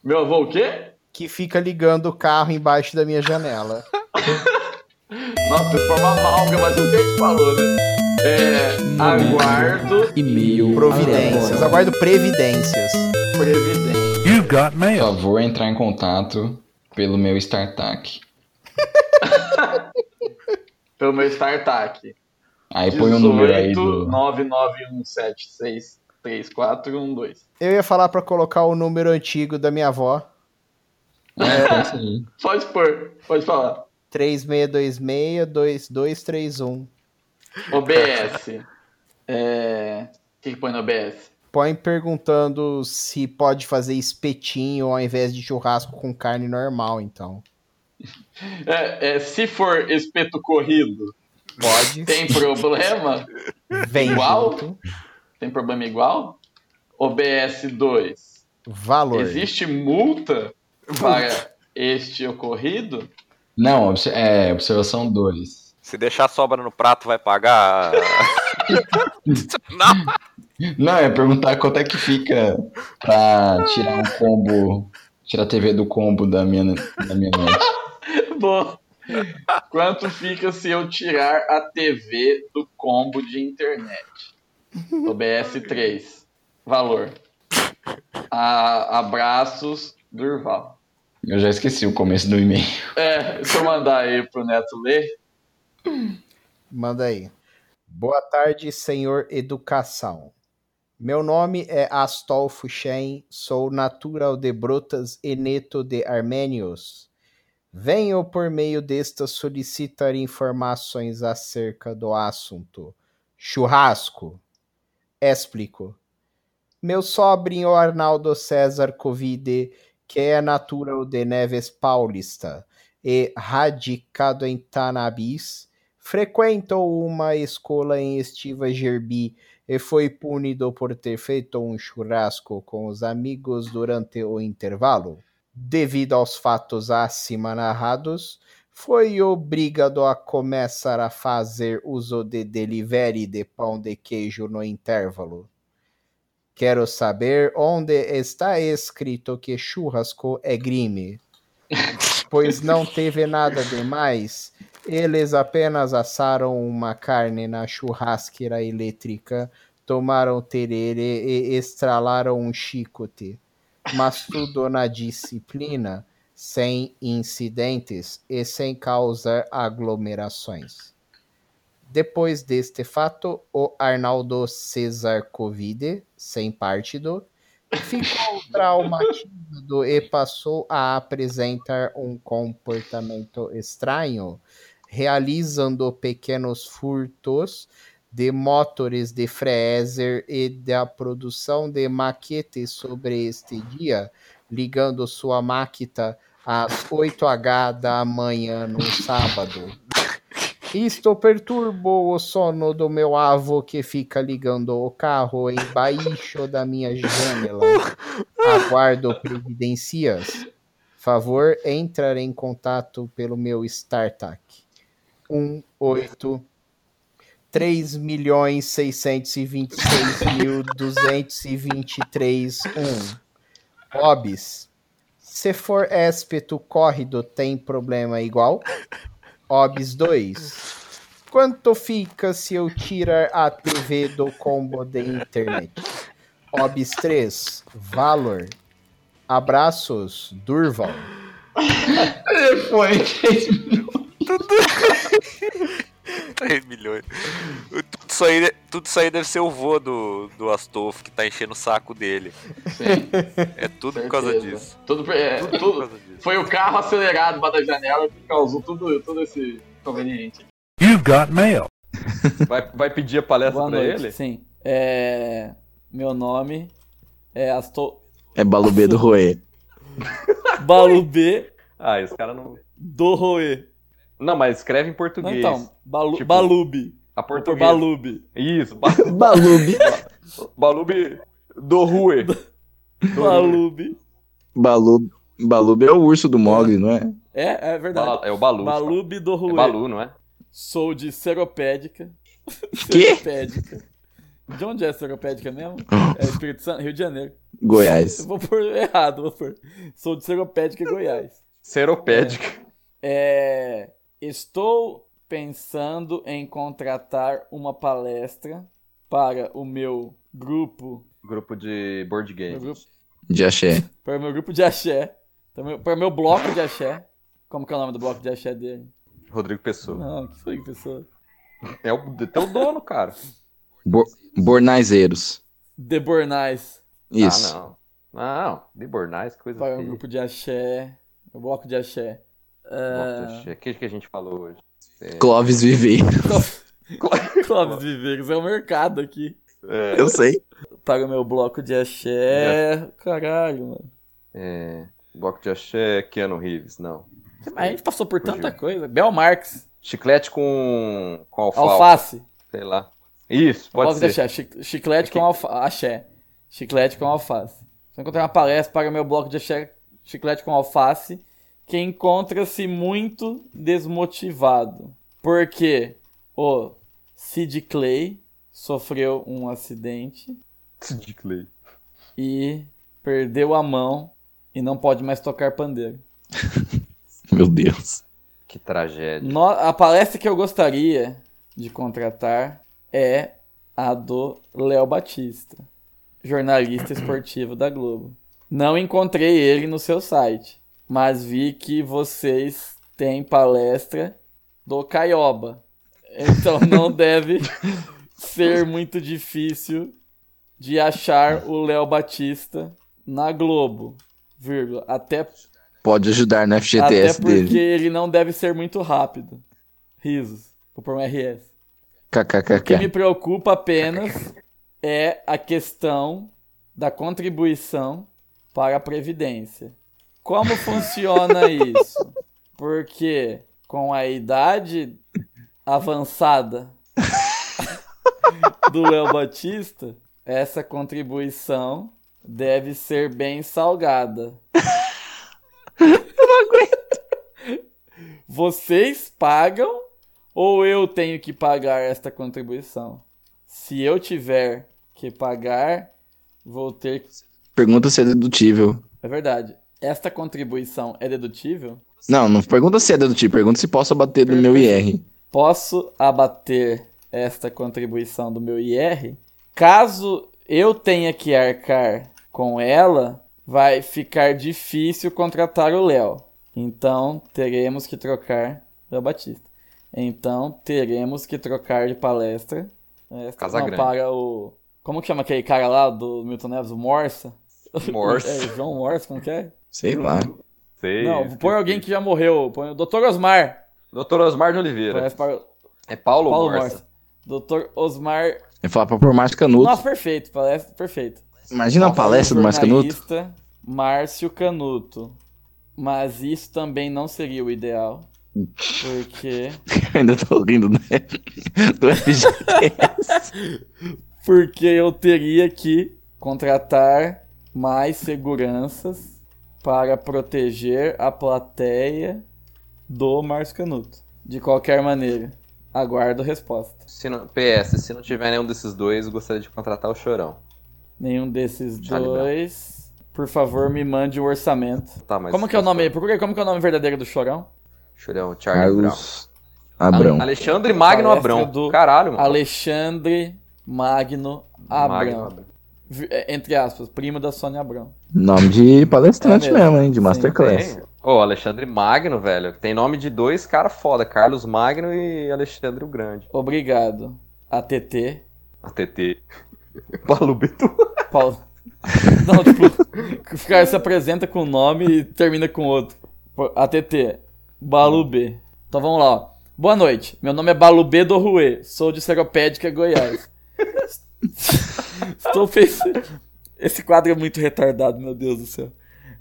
Meu avô o quê? Que fica ligando o carro embaixo da minha janela. <laughs> Nossa, foi uma amálgama de o que a gente falou, né? É, aguardo E-mail. Providências. Aguardo previdências. previdência. You've got Por mail. favor, entrar em contato pelo meu StarTAC. <laughs> Pelo meu startup. Aí põe o número aí 18 do. 991763412. Eu ia falar pra colocar o número antigo da minha avó. <laughs> É, é. Pode pôr, pode falar. 3626-2231. OBS. É... O que, que põe no OBS? Põe perguntando se pode fazer espetinho ao invés de churrasco com carne normal, então. <laughs> É, é, se for espeto corrido, Pode. tem problema? Vem igual? junto. Tem problema igual? OBS 2. Valor. Existe multa para este ocorrido? Não, obs- é, observação 2. Se deixar sobra no prato, vai pagar. <laughs> Não. Não, é perguntar quanto é que fica pra tirar um combo, tirar a TV do combo da minha, da minha noite. <laughs> Bom, <laughs> quanto fica se eu tirar a TV do combo de internet? OBS 3. Valor. A- abraços, Durval. Eu já esqueci o começo do e-mail. É, se eu mandar aí pro Neto ler. Manda aí. Boa tarde, senhor Educação. Meu nome é Astolfo Shen, sou natural de Brotas e neto de Armênios. Venho por meio desta solicitar informações acerca do assunto. Churrasco. Explico. Meu sobrinho Arnaldo César Covide, que é natural de Neves Paulista e radicado em Tanabis, frequentou uma escola em Estiva Gerbi e foi punido por ter feito um churrasco com os amigos durante o intervalo. Devido aos fatos acima narrados, foi obrigado a começar a fazer uso de delivery de pão de queijo no intervalo. Quero saber onde está escrito que churrasco é crime. <laughs> Pois não teve nada demais. Eles apenas assaram uma carne na churrasqueira elétrica, tomaram tererê e estralaram um chicote. Mas tudo na disciplina, sem incidentes e sem causar aglomerações. Depois deste fato, o Arnaldo Cesar Covide, sem partido, ficou <laughs> traumatizado e passou a apresentar um comportamento estranho, realizando pequenos furtos de motores de freezer e da produção de maquetes sobre este dia, ligando sua máquina às 8h da manhã no sábado. Isto perturbou o sono do meu avô que fica ligando o carro embaixo da minha janela. Aguardo providências. Favor entrar em contato pelo meu StarTAC. 18 3 milhões 626 mil 223 1. Obis. Se for éspeto córrido, tem problema igual? Obis 2. Quanto fica se eu tirar a TV do combo de internet? Obis 3. Valor. Abraços, Durval. <laughs> Telefone 3 milhões. <laughs> 3 milhões. Tudo isso, aí, tudo isso aí deve ser o vô do, do Astolfo que tá enchendo o saco dele. Sim. É tudo por causa disso. Tudo, é, Tudo por tudo- causa disso. foi o carro acelerado para da janela que causou tudo, tudo esse inconveniente. You've got mail. Vai, vai pedir a palestra Boa pra noite, ele? sim. É, Meu nome é Astor... É Balubê do Roê. Balubê Ah, esse cara não. do Roê. Não, mas escreve em Não, português. então, Balu... Tipo, Balube. A português. Balube. Isso, <laughs> ba Balube. Balube do Rue. <laughs> Balube. Balub. Balub é o urso do Mogli, não é? É, é verdade. Ba- é o Balu. Balube do É Roê. Balu, não é? Sou de Seropédica. <laughs> Quê? Seropédica. De onde é Seropédica mesmo? É Espírito Santo, Rio de Janeiro. Goiás. Eu vou pôr errado, vou pôr. Sou de Seropédica, Goiás. Seropédica. É, estou pensando em contratar uma palestra para o meu grupo, Grupo de board game. meu grupo De axé. para o meu grupo de axé, para o meu, o bloco de axé. Como que é o nome do bloco de axé dele? Rodrigo Pessoa. Não, que foi que pessoa? É o teu dono, cara. Bo Bornazeiros. The Bornais. Isso. Ah, não. Não, de Bornais, coisa Para o feia. grupo de axé, o bloco de axé. O que, que a gente falou hoje? É, Clóvis Vivei. <laughs> <laughs> Clóvis Viveiros é o mercado aqui. é, Eu sei. Paga meu bloco de axé. Caralho, mano. é, bloco de axé, Keanu Reeves, não. A gente passou por tanta coisa. Bel Marx. Chiclete com, com alface. Alface. Sei lá. Isso, pode bloco de ser. axé. Chi- Chiclete com alfa... axé. Chiclete com alface. Se eu encontrar uma palestra, paga meu bloco de axé. Chiclete com alface. Que encontra-se muito desmotivado. Porque o Sid Clay sofreu um acidente De Clay. e perdeu a mão e não pode mais tocar pandeiro. <laughs> Meu Deus. Que tragédia. No- a palestra que eu gostaria de contratar é a do Léo Batista, jornalista esportivo da Globo. Não encontrei ele no seu site, mas vi que vocês têm palestra do Caioba. Então não <laughs> deve ser muito difícil de achar o Léo Batista na Globo, vírgula, até Pode ajudar no até FGTS porque dele. ele não deve ser muito rápido. Risos. Vou pôr um RS. O que me KKKK. preocupa apenas é a questão da contribuição para a Previdência. Como funciona <laughs> isso? Porque com a idade avançada do Léo Batista, essa contribuição deve ser bem salgada. Vocês pagam ou eu tenho que pagar esta contribuição? Se eu tiver que pagar, vou ter que. Pergunta se é dedutível. É verdade. Esta contribuição é dedutível? Não, não pergunta se é dedutível, pergunta se posso abater do meu IR. Posso abater esta contribuição do meu IR? Caso eu tenha que arcar com ela, vai ficar difícil contratar o Léo. Então teremos que trocar Léo Batista. Então teremos que trocar de palestra. Esta Casa não para o. Como que chama aquele cara lá do Milton Neves? O Morsa? Morsa. <laughs> É, João Morsa, como que é? Sei lá. Sei. Não, põe alguém que já morreu. Põe o Dr. Osmar. Doutor Osmar de Oliveira. Para... É Paulo, Paulo Morsa. Morsa. Dr. Osmar. Eu falar pra pôr Márcio Canuto. Nossa, perfeito. Palestra perfeito. Imagina a palestra do Márcio Canuto. Márcio Canuto. Mas isso também não seria o ideal. Porque. <laughs> Ainda tô rindo, né? <laughs> Do FGTS. <laughs> Porque eu teria que contratar mais seguranças para proteger a plateia do Márcio Canuto. De qualquer maneira, aguardo resposta. Se não, PS, se não tiver nenhum desses dois, gostaria de contratar o Chorão. Nenhum desses Charlie dois. Por favor, me mande o orçamento. Tá, mas Como que é o nome aí? Procura como que é o nome verdadeiro do Chorão? Chorão. Carlos Abrão. Alexandre Magno Palestra Abrão. do Caralho, mano. Alexandre Magno Abrão. Magno Abrão. É, Entre aspas, primo da Sônia Abrão. Nome de palestrante É mesmo. mesmo, hein? De Sim, Masterclass. Tem. Ô, Alexandre Magno, velho. Tem nome de dois caras foda. Carlos Magno e Alexandre o Grande. Obrigado. ATT. A TT. <laughs> Paulo Beto. Paulo. <laughs> Não, tipo, o cara se apresenta com um nome e termina com outro. ATT. Balu B. Então vamos lá, ó. Boa noite. Meu nome é Balu B do Rue. Sou de Seropédica, Goiás. <laughs> Estou pensando. Esse quadro é muito retardado, meu Deus do céu.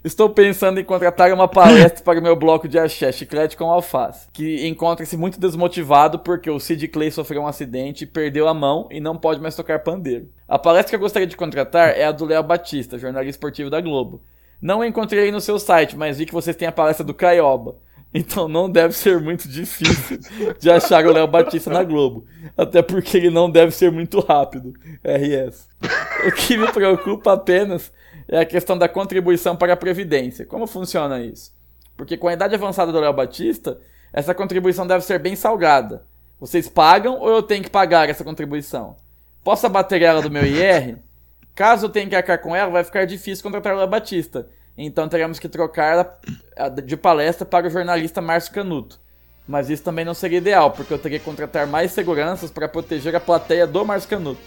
Estou pensando em contratar uma palestra para o meu bloco de axé, chiclete com alface, que encontra-se muito desmotivado porque o Sid Clay sofreu um acidente, perdeu a mão e não pode mais tocar pandeiro. A palestra que eu gostaria de contratar é a do Léo Batista, jornalista esportivo da Globo. Não encontrei no seu site, mas vi que vocês têm a palestra do Caioba. Então não deve ser muito difícil de achar o Léo Batista na Globo. Até porque ele não deve ser muito rápido. RS. O que me preocupa apenas é a questão da contribuição para a Previdência. Como funciona isso? Porque com a idade avançada do Léo Batista, essa contribuição deve ser bem salgada. Vocês pagam ou eu tenho que pagar essa contribuição? Posso abater ela do meu IR? Caso eu tenha que arcar com ela, vai ficar difícil contratar o Léo Batista. Então teremos que trocar de palestra para o jornalista Márcio Canuto. Mas isso também não seria ideal, porque eu teria que contratar mais seguranças para proteger a plateia do Márcio Canuto.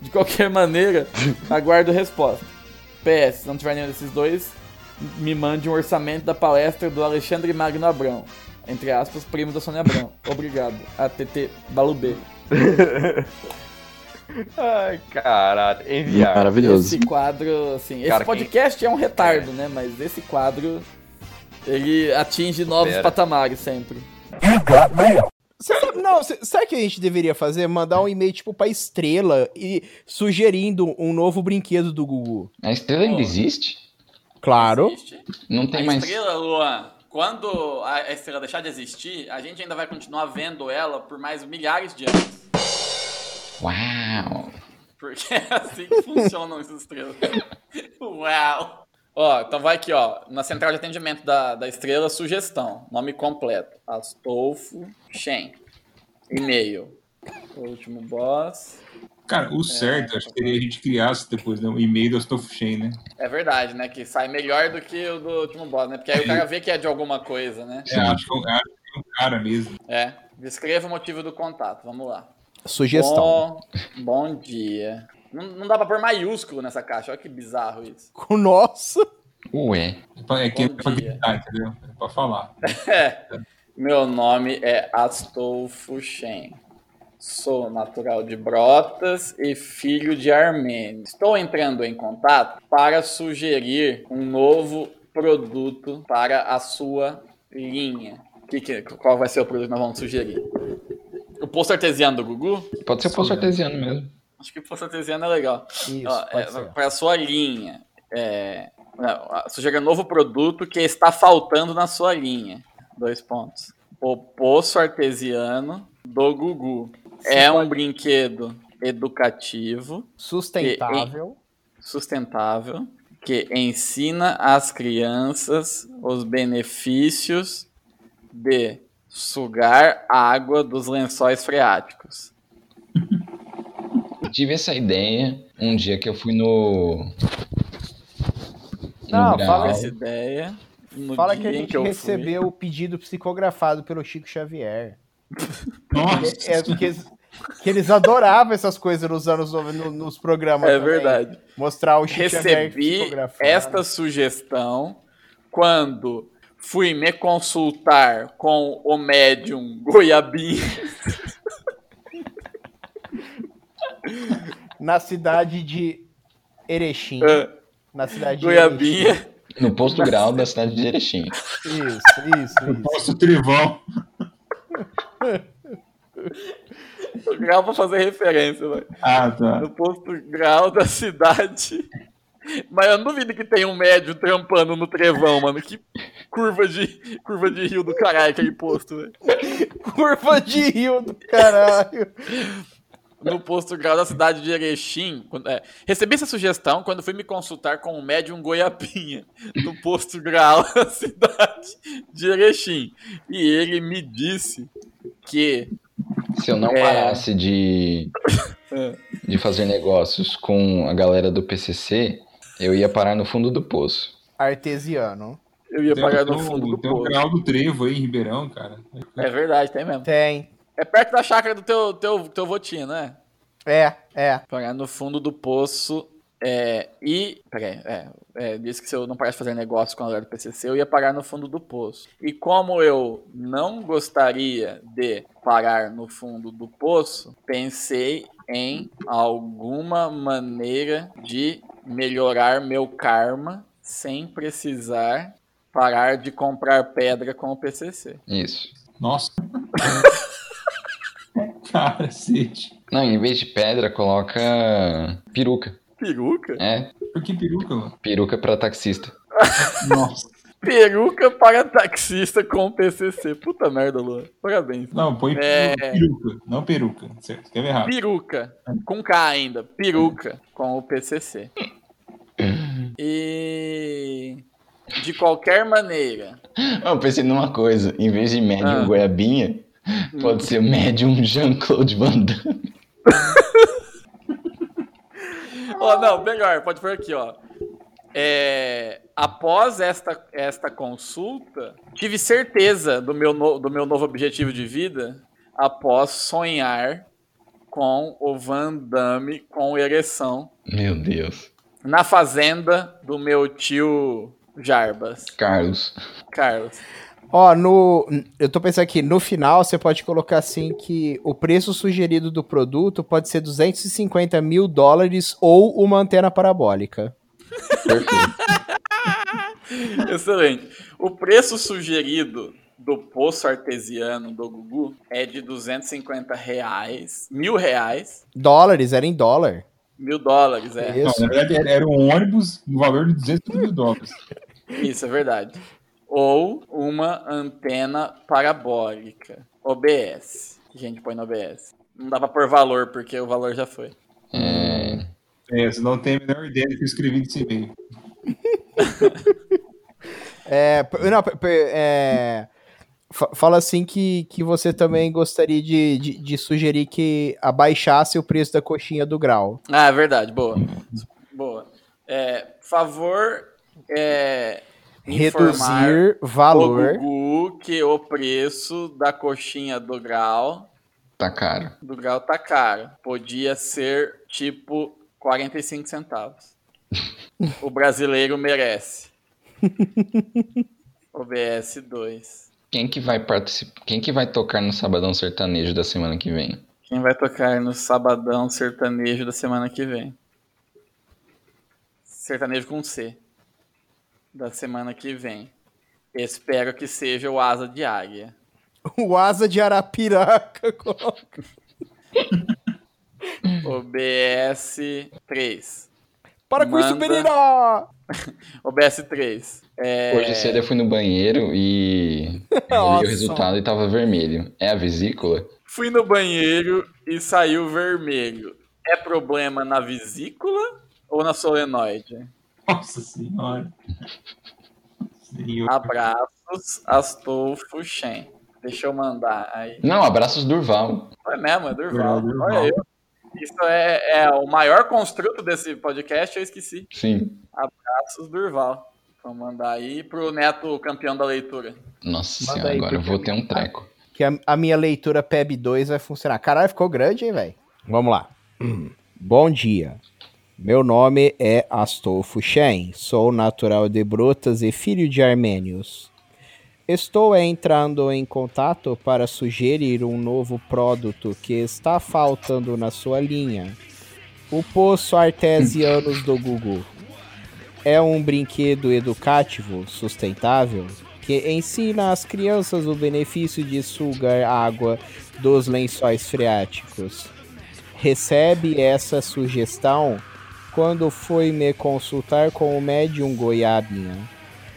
De qualquer <laughs> maneira, aguardo resposta. PS, se não tiver nenhum desses dois, me mande um orçamento da palestra do Alexandre Magno Abrão. Entre aspas, primo da Sônia Abrão. <laughs> Obrigado. ATT Balubê. <laughs> Ai, caralho. Enviar. Maravilhoso. Esse quadro, assim, esse Cara, podcast é um retardo, né? Mas esse quadro, ele atinge novos Pera. patamares sempre. Sabe, não, sabe o que a gente deveria fazer? Mandar um e-mail, tipo, pra estrela e sugerindo um novo brinquedo do Gugu. A estrela ainda existe? Claro. Existe. Não A tem mais. estrela, Luan, quando a a estrela deixar de existir, a gente ainda vai continuar vendo ela por mais milhares de anos. Uau! Porque é assim que funcionam essas estrelas. Uau! Ó, então vai aqui, ó. Na central de atendimento da, da estrela, sugestão. Nome completo. Astolfo Shen. E-mail. Último boss. Cara, o certo, acho que seria a gente criasse depois né, um e-mail do Astolfo Shen, né? É verdade, né? Que sai melhor do que o do último boss, né? Porque aí o cara vê que é de alguma coisa, né? É, acho que é um- acho que é um cara mesmo. É. Descreva o motivo do contato. Vamos lá. Sugestão. Bom, bom dia. Não, não dá pra pôr maiúsculo nessa caixa. Olha que bizarro isso. Nossa. Ué. É É que é Bom pra dia. gritar, entendeu? É pra falar. <laughs> É. Meu nome é Astolfo Shen. Sou natural de Brotas e filho de Armênio. Estou entrando em contato para sugerir um novo produto para a sua linha. Que que- qual vai ser o produto que nós vamos sugerir? O poço artesiano do Gugu? Pode ser poço artesiano mesmo. Acho que o poço artesiano é legal. Isso, Ó, pode é, para a sua linha. É, não, sugerir um novo produto que está faltando na sua linha. Dois pontos. O poço artesiano do Gugu. é um brinquedo educativo. Sustentável. e- sustentável. Que ensina às crianças os benefícios de sugar água dos lençóis freáticos. Tive essa ideia um dia que eu fui no. no Não, Grau. fala Essa ideia. No Fala dia que a gente eu fui. recebeu o pedido psicografado pelo Chico Xavier. <laughs> Nossa. É, porque eles, que eles adoravam essas coisas nos anos no- no- nos programas. É também. verdade. Mostrar o Chico Xavier Recebi esta sugestão quando fui me consultar com o médium Goiabinha. <laughs> Na cidade de Erechim. É. Na cidade de Goiabinha. Erechim. No posto grau da cidade de Erechim. Isso, isso, isso. Posso trivão. Grau pra fazer referência, vai. Ah, tá. No posto grau da cidade. Mas eu não duvido que tem um médium trampando no trevão, mano. Que curva de, <laughs> curva de rio do caralho aquele posto, velho. <laughs> Curva de rio do caralho. no posto grau da cidade de Erechim. quando- é, recebi essa sugestão quando fui me consultar com o médium Goiapinha, no posto grau da cidade de Erechim. E ele me disse que. Se eu não É. parasse de, <laughs> É. de fazer negócios com a galera do PCC, eu ia parar no fundo do poço. Artesiano. Eu ia Tem, parar no fundo do tem o poço. grau do trevo aí em Ribeirão, cara. É verdade, tem mesmo. Tem. É perto da chácara do teu, teu, teu votinho, né? É, é. Parar no fundo do poço. É, e. Peraí, é, é, disse que se eu não parasse de fazer negócio com a galera do PCC, eu ia parar no fundo do poço. E como eu não gostaria de parar no fundo do poço, pensei em alguma maneira de melhorar meu karma sem precisar parar de comprar pedra com o PCC. Isso. Nossa. <laughs> Cacete. Não, em vez de pedra, coloca peruca. Peruca? É, Por que peruca, mano? peruca pra taxista. <laughs> Nossa. Peruca para taxista com PCC. Puta merda, Luan. Parabéns. Não, põe É. peruca, não peruca. Você escreve errado. Peruca. Com K ainda. Peruca com o PCC. <laughs> E. De qualquer maneira. Eu pensei numa coisa, em vez de médium Ah. goiabinha, pode ser médium Jean-Claude Van Damme. <laughs> Ó, não, melhor, pode pôr aqui, ó. É, após esta, esta consulta, tive certeza do meu, no- do meu novo objetivo de vida após sonhar com o Van Damme com ereção Meu Deus. na fazenda do meu tio Jarbas. Carlos. Carlos. Ó, no. Eu tô pensando aqui, no final você pode colocar assim que o preço sugerido do produto pode ser 250 mil dólares ou uma antena parabólica. <laughs> Excelente. O preço sugerido do poço artesiano do Gugu é de 250 reais, mil reais, Dólares, era em dólar. mil dólares, é. Não, na verdade, era- era um ônibus no valor de 200 mil dólares. Isso, é verdade. Ou uma antena parabólica, OBS, que a gente põe no OBS. Não dá pra pôr valor, porque o valor já foi. É, É, você não tem a menor ideia do que eu escrevi nesse e-mail. <laughs> É, não, é, fa- fala assim que, que você também gostaria de, de, de sugerir que abaixasse o preço da coxinha do grau. Ah, é verdade, boa. Boa. É, favor, é, Reduzir valor. o Gugu que o preço da coxinha do grau tá caro. do grau tá caro. Podia ser tipo 45 centavos. <laughs> o brasileiro merece. <laughs> OBS 2. Quem que vai participar? Quem que vai tocar no Sabadão Sertanejo da semana que vem? Quem vai tocar no Sabadão Sertanejo da semana que vem? Sertanejo com C. Da semana que vem. Espero que seja o Asa de Águia. <laughs> O asa de Arapiraca. <laughs> coloca. OBS 3. Para com isso, Manda- menina! <laughs> OBS 3. É... Hoje cedo eu fui no banheiro e eu vi o resultado e tava vermelho. É a vesícula? Fui no banheiro e saiu vermelho. É problema na vesícula ou na solenoide? Nossa senhora. Senhor. Abraços, Astolfo Shen. Deixa eu mandar aí. Não, abraços Durval. É mesmo, é Durval. Durval. Olha eu. Isso é, é o maior construto desse podcast, eu esqueci. Sim. Abraços, Durval. Vou mandar aí pro neto campeão da leitura. Nossa Manda senhora, aí, agora eu vou ter um treco. Que a, a minha leitura PEB 2 vai funcionar. Caralho, ficou grande, hein, velho? Vamos lá. Bom dia. Meu nome é Astolfo Shen. Sou natural de Brotas e filho de armênios. Estou entrando em contato para sugerir um novo produto que está faltando na sua linha. O Poço Artesianos do Google. É um brinquedo educativo, sustentável, que ensina às crianças o benefício de sugar água dos lençóis freáticos. Recebe essa sugestão quando foi me consultar com o médium Goiabinha,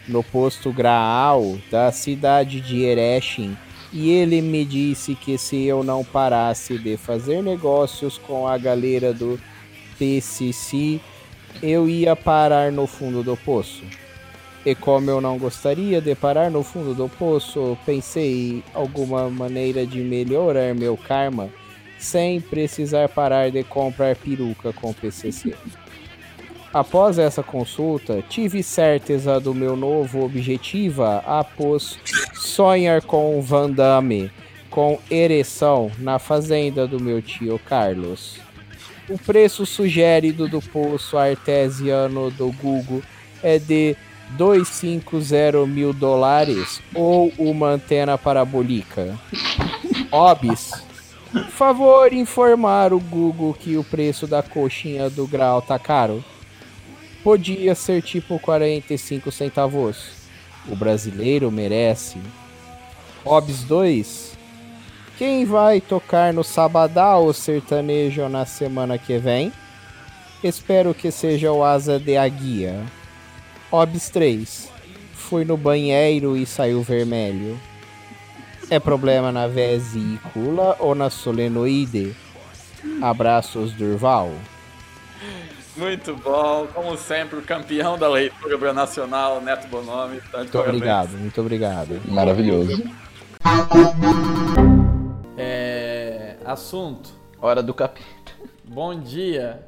no posto Graal da cidade de Erechim, e ele me disse que se eu não parasse de fazer negócios com a galera do PCC, eu ia parar no fundo do poço. E como eu não gostaria de parar no fundo do poço, pensei em alguma maneira de melhorar meu karma sem precisar parar de comprar peruca com PCC. Após essa consulta, tive certeza do meu novo objetivo após sonhar com Van Damme com ereção na fazenda do meu tio Carlos. O preço sugerido do poço artesiano do Google é de 250 mil dólares ou uma antena parabólica. Obis, favor informar o Google que o preço da coxinha do grau tá caro. Podia ser tipo 45 centavos. O brasileiro merece. Obs 2, quem vai tocar no Sabadão sertanejo na semana que vem? Espero que seja o Asa de Aguia. Obs 3. Fui no banheiro e saiu vermelho. É problema na vesícula ou na solenoide? Abraços, Durval. Muito bom. Como sempre, o campeão da leitura nacional, Neto Bonomi. Tá Muito parabéns. obrigado, muito obrigado. Maravilhoso. É, assunto. Hora do capítulo. Bom dia,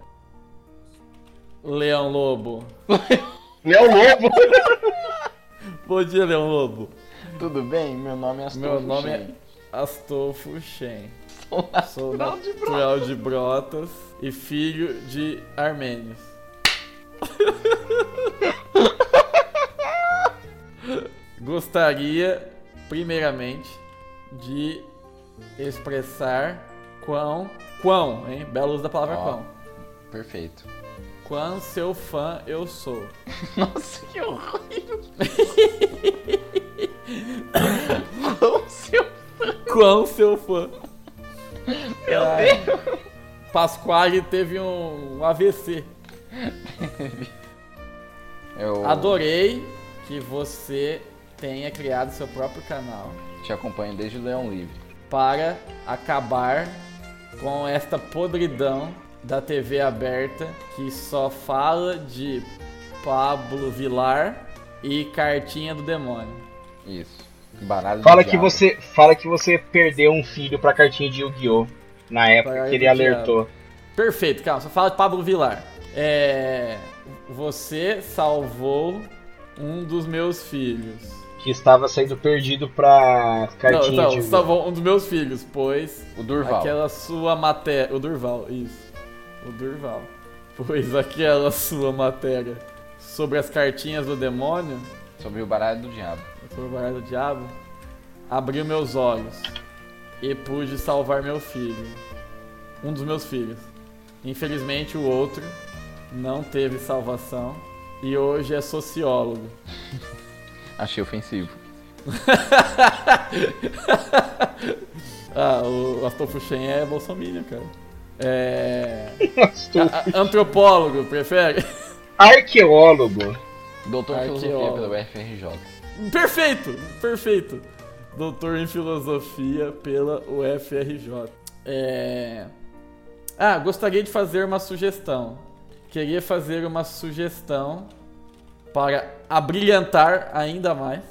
Leão Lobo. Leão Lobo? <laughs> Bom dia, Leão Lobo. Tudo bem? Meu nome é Astolfo Meu nome é Shen. Astolfo Shen. Sou natural de Brotas e filho de armênios. <laughs> Gostaria, primeiramente, de expressar quão. Quão, hein? Belo uso da palavra Ó. quão. Perfeito. Quão seu fã eu sou. <laughs> Nossa, que horrível. <laughs> Quão seu fã. Quão seu fã. Meu. Deus. Pasquale teve um, um AVC. <laughs> Eu Adorei que você tenha criado seu próprio canal te acompanho desde o Leão Livre. para acabar com esta podridão da TV aberta que só fala de Pablo Vilar e Cartinha do Demônio. Isso. Baralho do Fala que diabo. você, fala que você perdeu um filho pra cartinha de Yu-Gi-Oh! Na época que ele alertou. Perfeito, calma, só fala de Pablo Vilar. É. Você salvou um dos meus filhos. Que estava sendo perdido pra cartinha não, de não, Yu-Gi-Oh! salvou um dos meus filhos, pois. O Durval. Aquela sua matéria. O Durval, isso. O Durval. Pois aquela sua matéria sobre as cartinhas do demônio. Sobre o baralho do diabo. Sobre o baralho do diabo. Abriu meus olhos. E pude salvar meu filho. Um dos meus filhos. Infelizmente o outro não teve salvação. E hoje é sociólogo. <laughs> Achei ofensivo. <laughs> ah, o Astolfo Shen é bolsominion, cara. É. <laughs> A- a- antropólogo, prefere? Arqueólogo. Doutor em filosofia Arqueólogo. pela UFRJ. Perfeito, perfeito. Doutor em filosofia pela UFRJ. É... Ah, gostaria de fazer uma sugestão. Queria fazer uma sugestão para abrilhantar ainda mais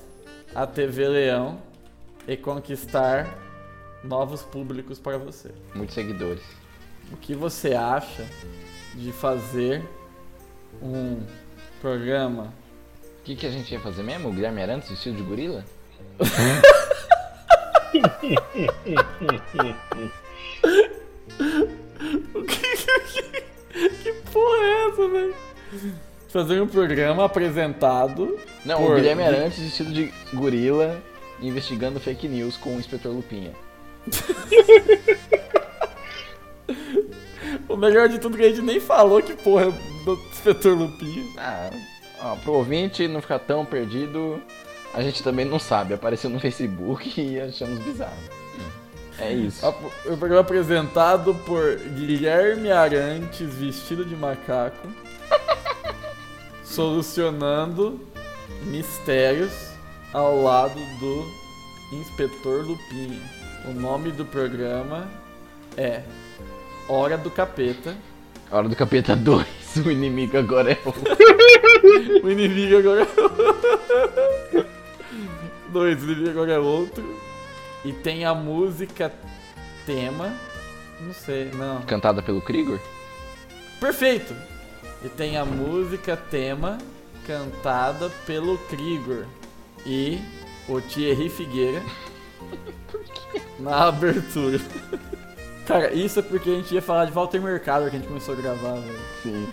a TV Leão e conquistar novos públicos para você. Muitos seguidores. O que você acha de fazer um programa O que, que a gente ia fazer mesmo? O Guilherme Arantes vestido de gorila? Que porra é essa, velho? Fazer um programa apresentado. Não, por o Guilherme Arantes vestido de gorila investigando fake news com o Inspetor Lupinha. <laughs> O melhor de tudo é que a gente nem falou que porra é do Inspetor Lupinha. Ah, ó, pro ouvinte não ficar tão perdido, a gente também não sabe. Apareceu no Facebook <laughs> e achamos bizarro. É isso. O programa apresentado por Guilherme Arantes vestido de macaco, <laughs> solucionando mistérios ao lado do Inspetor Lupinha. O nome do programa é Hora do Capeta. Hora do Capeta 2, <laughs> o inimigo agora é o. o inimigo agora é o... Dois, inimigo agora é outro. E tem a música tema. Não sei, não. Cantada pelo Krigor? Perfeito! E tem a música tema cantada pelo Krigor e o Thierry Figueira <laughs> na abertura. <laughs> Cara, isso é porque a gente ia falar de Walter Mercado que a gente começou a gravar, velho. Sim.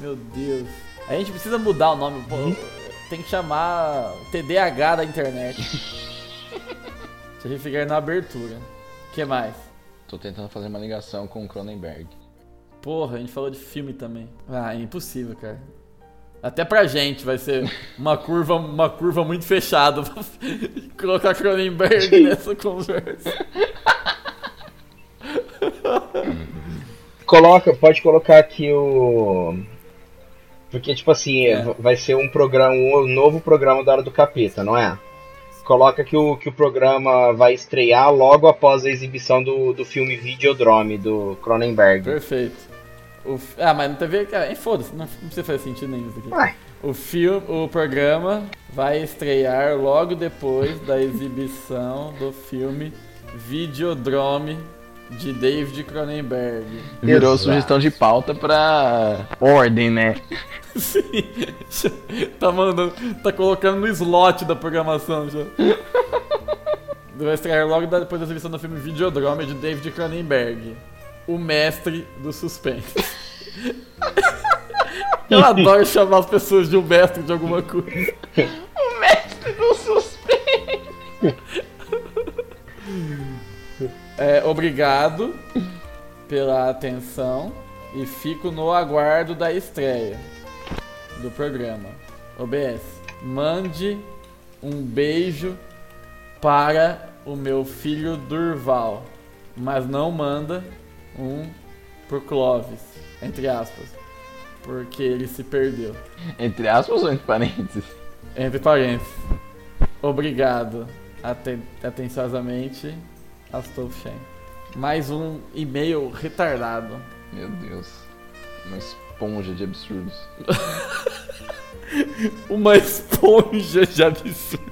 Meu Deus. A gente precisa mudar o nome. pô. Tem que chamar TDAH da internet. <laughs> Thierry Figueira na abertura. O que mais? Tô tentando fazer uma ligação com o Cronenberg. Porra, a gente falou de filme também. Ah, é impossível, cara. Até pra gente vai ser uma <laughs> curva, uma curva muito fechada <laughs> colocar Cronenberg nessa conversa. Coloca, pode colocar aqui o. Porque, tipo assim, vai ser um programa, um novo programa da Hora do Capeta, não é? Coloca que o, que o programa vai estrear logo após a exibição do, do filme Videodrome do Cronenberg. Perfeito. O ah, mas não TV. Cara, eh, foda-se, não, não precisa fazer sentido nenhum isso aqui. Ué. O filme, o programa vai estrear logo depois da exibição do filme Videodrome de David Cronenberg. Virou Exato. sugestão de pauta pra ordem, né? <laughs> Sim. Tá mandando. Tá colocando no slot da programação já. Vai estrear logo depois da exibição do filme Videodrome de David Cronenberg. O mestre do suspense. <laughs> Eu adoro chamar as pessoas de um mestre de alguma coisa. <laughs> o mestre do suspense. Obrigado pela atenção e fico no aguardo da estreia do programa. OBS, mande um beijo para o meu filho Durval, mas não manda um pro Clóvis, entre aspas, porque ele se perdeu. Entre aspas ou entre parênteses? Entre parênteses. Obrigado. Aten atenciosamente, Astolfo Shen. Mais um e-mail retardado. Meu Deus. Uma esponja de absurdos. <laughs> Uma esponja de absurdo.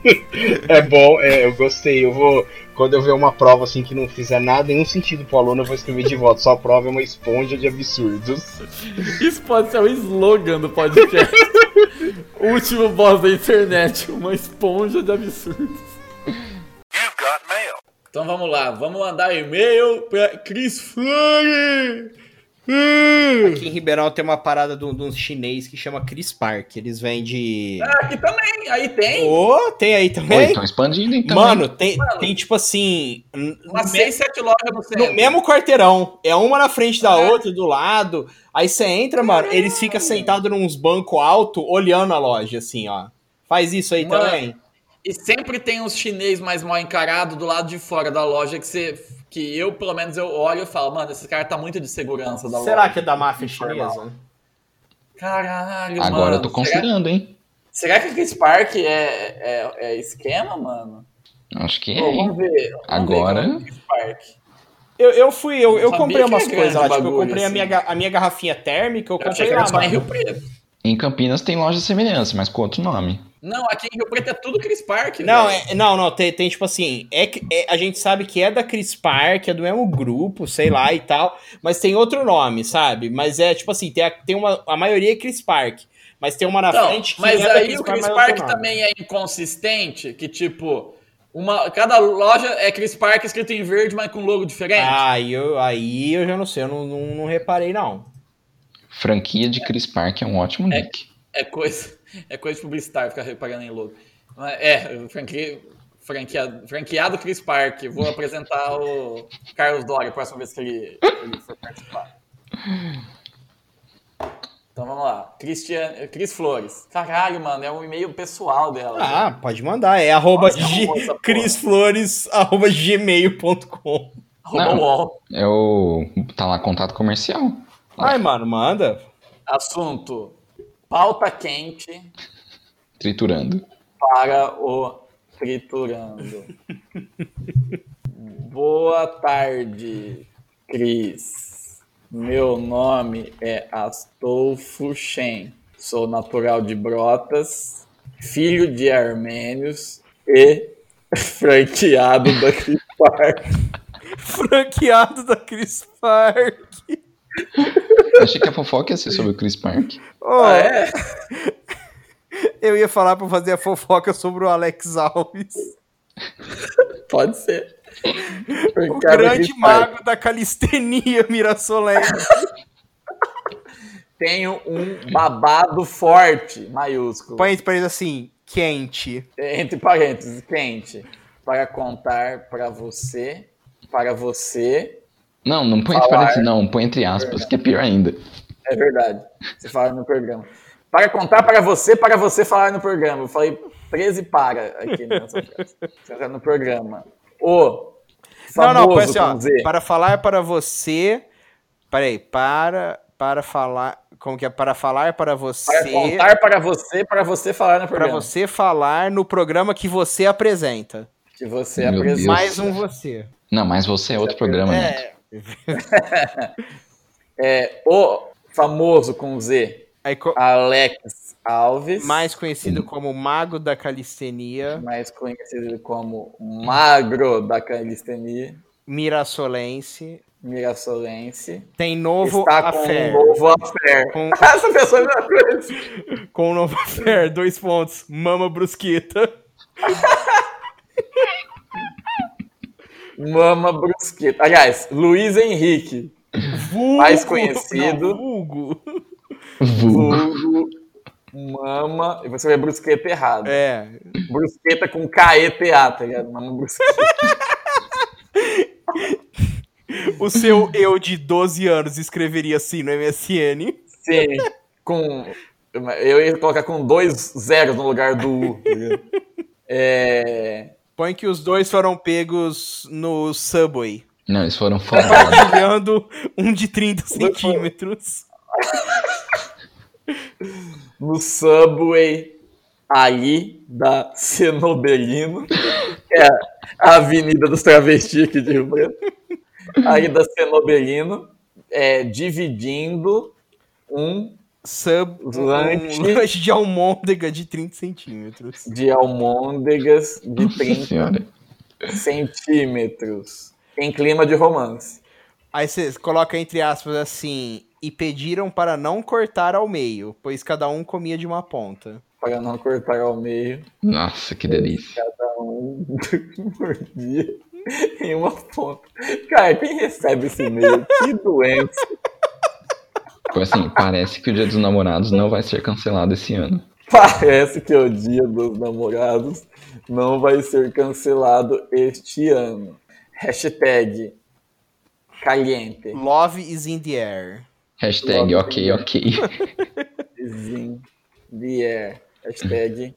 É bom, é, eu gostei. Eu vou. Quando eu ver uma prova assim que não fizer nada, nenhum sentido pro aluno, eu vou escrever de volta. Só a prova é uma esponja de absurdos. Isso pode ser o slogan do podcast. <laughs> Último boss da internet, uma esponja de absurdos. Então vamos lá, vamos mandar e-mail pra Cris Flores. Aqui em Ribeirão tem uma parada de um um chinês que chama Chris Park. Eles vendem. Ah, aqui também, aí tem. Ô, tem aí também? Estão expandindo então. Mano, tem, tem tipo assim. Umas no 6, 7 lojas no centro. No mesmo quarteirão. É uma na frente da outra, do lado. Aí você entra, mano, eles ficam sentados nos bancos altos, olhando a loja, assim, ó. Faz isso aí Mano, também. E sempre tem uns chinês mais mal encarados do lado de fora da loja que você. Que eu, pelo menos, eu olho e falo, mano, esse cara tá muito de segurança da loja. Será que é da máfia chinesa? Caralho, Agora mano. eu tô considerando, hein? Será, será que Chris Park é, é, é esquema, mano? Acho que é. Vamos ver. Vamos Agora. Ver é Park. Eu, eu fui, eu, eu comprei umas é coisas lá. Tipo, eu comprei a, assim. minha, ga- a minha garrafinha térmica, eu Eu comprei lá. em. Rio Preto. Em Campinas tem loja semelhança, mas com outro nome. Não, aqui em Rio Preto é tudo Chris Park, Não, é- não, não, tem, tem tipo assim, é, que- é- a gente sabe que é da Chris Park, é do mesmo grupo, sei lá e tal, mas tem outro nome, sabe? Mas é tipo assim, tem, a, tem uma, a maioria é Chris Park, mas tem uma na Não, frente que mas é da aí o Chris mas é Park nome. também é inconsistente, que tipo, uma, cada loja é Chris Park escrito em verde, mas com logo diferente. Ah, aí eu, aí eu já não sei, eu não, não, não reparei não. Franquia de Chris Park é um ótimo nick. É coisa, é coisa de publicitário ficar reparando em logo. Mas, É, franquia, franqueado, franqueado Chris Park. Vou apresentar o Carlos Doria a próxima vez que ele, ele for participar. Então vamos lá. Christian, Cris Flores. Caralho, mano, é um e-mail pessoal dela. Ah, pode mandar, é arroba Nossa, g- crisflores, gmail.com. Arroba É o. Tá lá contato comercial. Ai, mano, manda. Assunto: pauta quente Triturando. para o triturando. <laughs> Boa tarde, Cris. Meu nome é Astolfo Shen. Sou natural de Brotas, filho de armênios e franqueado da Cris Park. <laughs> Franqueado da Chris Park. <laughs> Achei que a fofoca ia ser sobre o Chris Park. Oh, Ah, é? <laughs> Eu ia falar pra fazer a fofoca sobre o Alex Alves. Pode ser. O Franqueado grande Park. mago da calistenia mirassolense. <laughs> Tenho um babado forte, maiúsculo. Põe entre parênteses assim, quente. Entre parênteses, quente. Para contar para você, para você. Não, não põe entre parênteses, não. Põe entre aspas, que é pior ainda. É verdade. Você fala no programa. Para contar para você, para você falar no programa. Eu falei 13 para aqui nessa frase. Você tá no programa. O Não, não, põe famoso assim, ó. Para falar para você. Peraí, para. Para falar. Como que é? Para falar para você. Para contar para você, para você falar no Para programa. você falar no programa que você apresenta. Que você Meu apresenta. Deus. Mais um você. Não, mas você é outro programa, Neto. <laughs> É, o famoso com Z. Aí, co- Alex Alves. mais conhecido como Mago da Calistenia, mais conhecido como Magro da Calistenia, Mirassolense. Mirassolense. Tem novo está com affair. um novo affair. Com- <laughs> Essa pessoa não conhece. Com o novo affair, dois pontos. Mama Brusqueta. <laughs> Mama Brusqueta. Aliás, Luiz Henrique. Vulgo, Mais conhecido. não, vulgo. Vulgo. Mama. E você vê Brusqueta errado. É. Brusqueta com K-E-T-A, tá ligado? Mama Brusqueta. o seu eu de 12 anos escreveria assim no MSN. Sim, com. Eu ia colocar com dois zeros no lugar do U. tá? É. Põe que os dois foram pegos no Subway. Não, eles foram <laughs> fora. Compartilhando um de 30 centímetros. <laughs> no Subway aí da Cenobelino, que é a Avenida dos Travestis aqui de Rio Branco, aí da Cenobelino, é, dividindo um Sub, lanche um lanche de almôndega de 30 centímetros. de almôndegas de Nossa 30 senhora. centímetros, em clima de romance. Aí você coloca entre aspas assim, e pediram para não cortar ao meio, pois cada um comia de uma ponta. Para não cortar ao meio, Nossa, que delícia. cada um <laughs> mordia em uma ponta. Cara, quem recebe esse e-mail? Que doença. Tipo assim, parece que o Dia dos Namorados não vai ser cancelado esse ano. Parece que o Dia dos Namorados não vai ser cancelado este ano. Hashtag caliente. Love is in the air. Hashtag ok, ok. <laughs> is in the air. Hashtag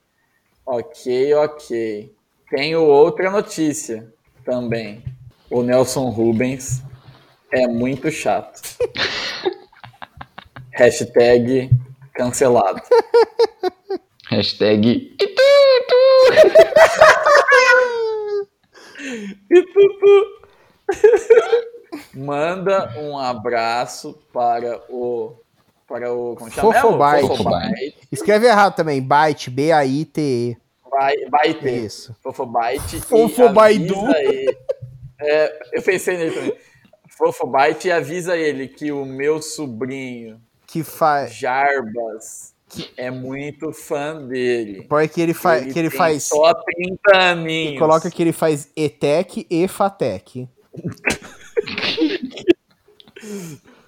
ok, ok. Tenho outra notícia também. O Nelson Rubens é muito chato. <laughs> Hashtag cancelado. <laughs> Hashtag E Tutu. <laughs> <laughs> Manda um abraço para o. Para o. Como chama? Fofobite. Fofobite. Escreve errado também, byte, B-A-I-T-E. Vai, vai ter. Isso. Fofobite. e Fofobaidu. avisa ele- É, eu pensei nele também. Fofobite e avisa ele que o meu sobrinho, Que faz. Jarbas, é muito fã dele. Porque ele, fa... Ele que ele tem faz. Só 30 aninhos. Coloca que ele faz ETEC e FATEC. <laughs>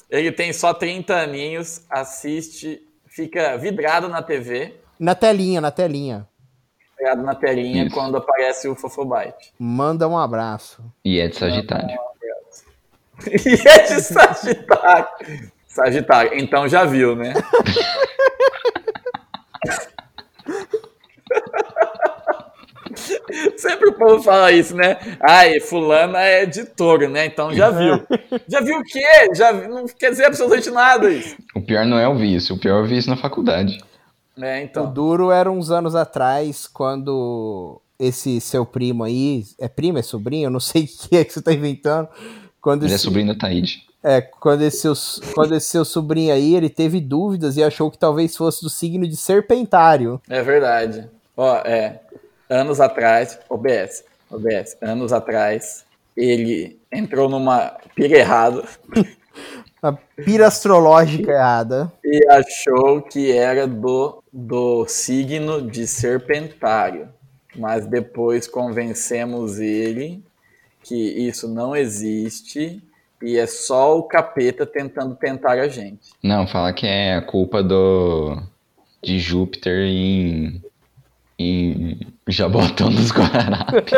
Ele tem só 30 aninhos, assiste, fica vidrado na TV, Na telinha, na telinha. vidrado na telinha Isso. quando aparece o Fofobite. Manda um abraço. e é de Sagitário. <laughs> E é de Sagitário. Sagitário, então já viu, né? <laughs> Sempre o povo fala isso, né? Ai, fulana é de touro, né? Então já viu. Já viu o quê? Já vi- não quer dizer absolutamente nada isso. O pior não é ouvir isso, o pior é ouvir isso na faculdade. É, O então. duro era uns anos atrás, quando esse seu primo aí. É primo, é sobrinho? Eu não sei o que é que você tá inventando. Quando Ele é esse, sobrinho da Taíde. É, quando esse, seu, quando esse seu sobrinho aí, ele teve dúvidas e achou que talvez fosse do signo de serpentário. É verdade. Ó, é. Anos atrás, OBS, OBS, anos atrás, ele entrou numa pira errada <laughs> A pira astrológica errada. e achou que era do, do signo de serpentário. Mas depois convencemos ele que isso não existe e é só o capeta tentando tentar a gente. Não, fala que é a culpa do de Júpiter em, em Jabotão dos Guararapes.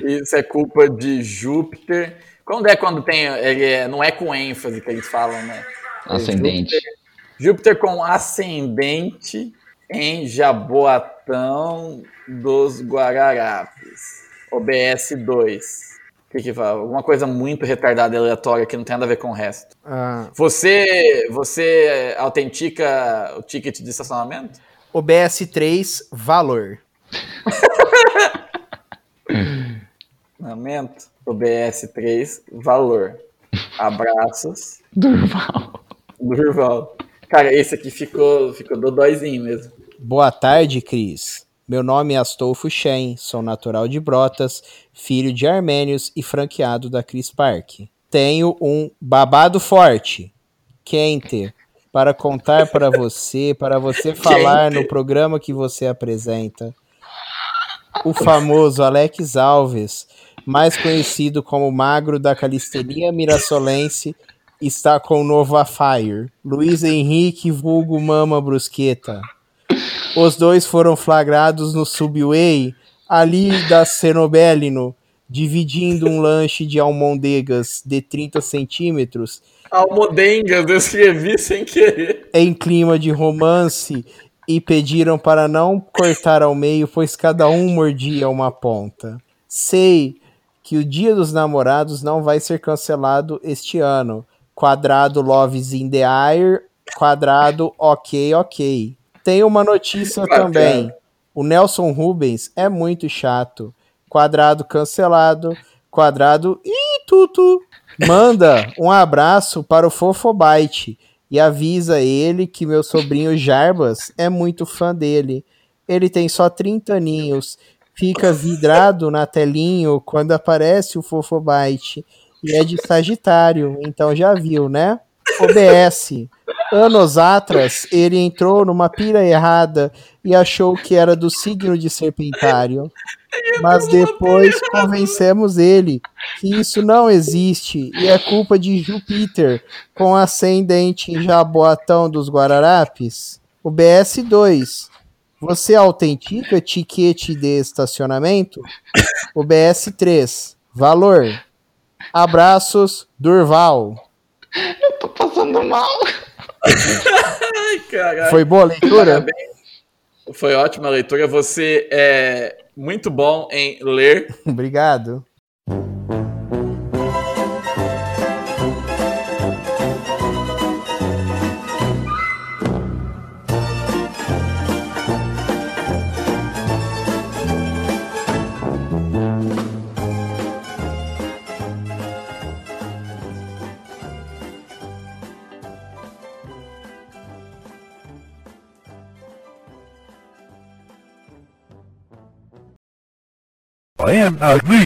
<laughs> Isso é culpa de Júpiter. Quando é quando tem. Ele é- não é com ênfase que eles falam, né? É Ascendente. Júpiter, Júpiter com ascendente em Jaboatão dos Guararapes. OBS 2. O que que fala? Alguma coisa muito retardada e aleatória que não tem nada a ver com o resto. Ah, Você, você autentica o ticket de estacionamento? OBS 3, valor. Estacionamento? OBS 3, valor. Abraços. Durval. Durval. Cara, esse aqui ficou, ficou dodóizinho mesmo. Boa tarde, Cris. Meu nome é Astolfo Shen, sou natural de Brotas, filho de armênios e franqueado da Cris Park. Tenho um babado forte, quente, para contar para você, para você <laughs> falar no programa que você apresenta. O famoso Alex Alves, mais conhecido como Magro da Calistenia Mirassolense, está com o novo Afire. Luiz Henrique vulgo Mama Brusqueta. Os dois foram flagrados no Subway, ali da Cenobelino, dividindo um lanche de almôndegas de 30 centímetros Almodengas, eu escrevi sem querer. em clima de romance e pediram para não cortar ao meio, pois cada um mordia uma ponta. Sei que o Dia dos Namorados não vai ser cancelado este ano. Quadrado Loves in the Air, quadrado ok, ok. Tem uma notícia também. O Nelson Rubens é muito chato. Quadrado cancelado, quadrado ih, tutu. Manda um abraço para o Fofobite e avisa ele que meu sobrinho Jarbas é muito fã dele. Ele tem só 30 aninhos, fica vidrado na telinho quando aparece o Fofobite e é de Sagitário, então já viu, né? OBS. Anos atrás, ele entrou numa pira errada e achou que era do signo de Serpentário. Mas depois convencemos ele que isso não existe e é culpa de Júpiter com ascendente em Jaboatão dos Guararapes. O BS2. Você autentica tiquete de estacionamento? O BS3. Valor. Abraços, Durval. Eu tô passando mal. Ai. Foi boa a leitura? Parabéns. Foi ótima a leitura. Você é muito bom em ler. <laughs> Obrigado. I am ugly.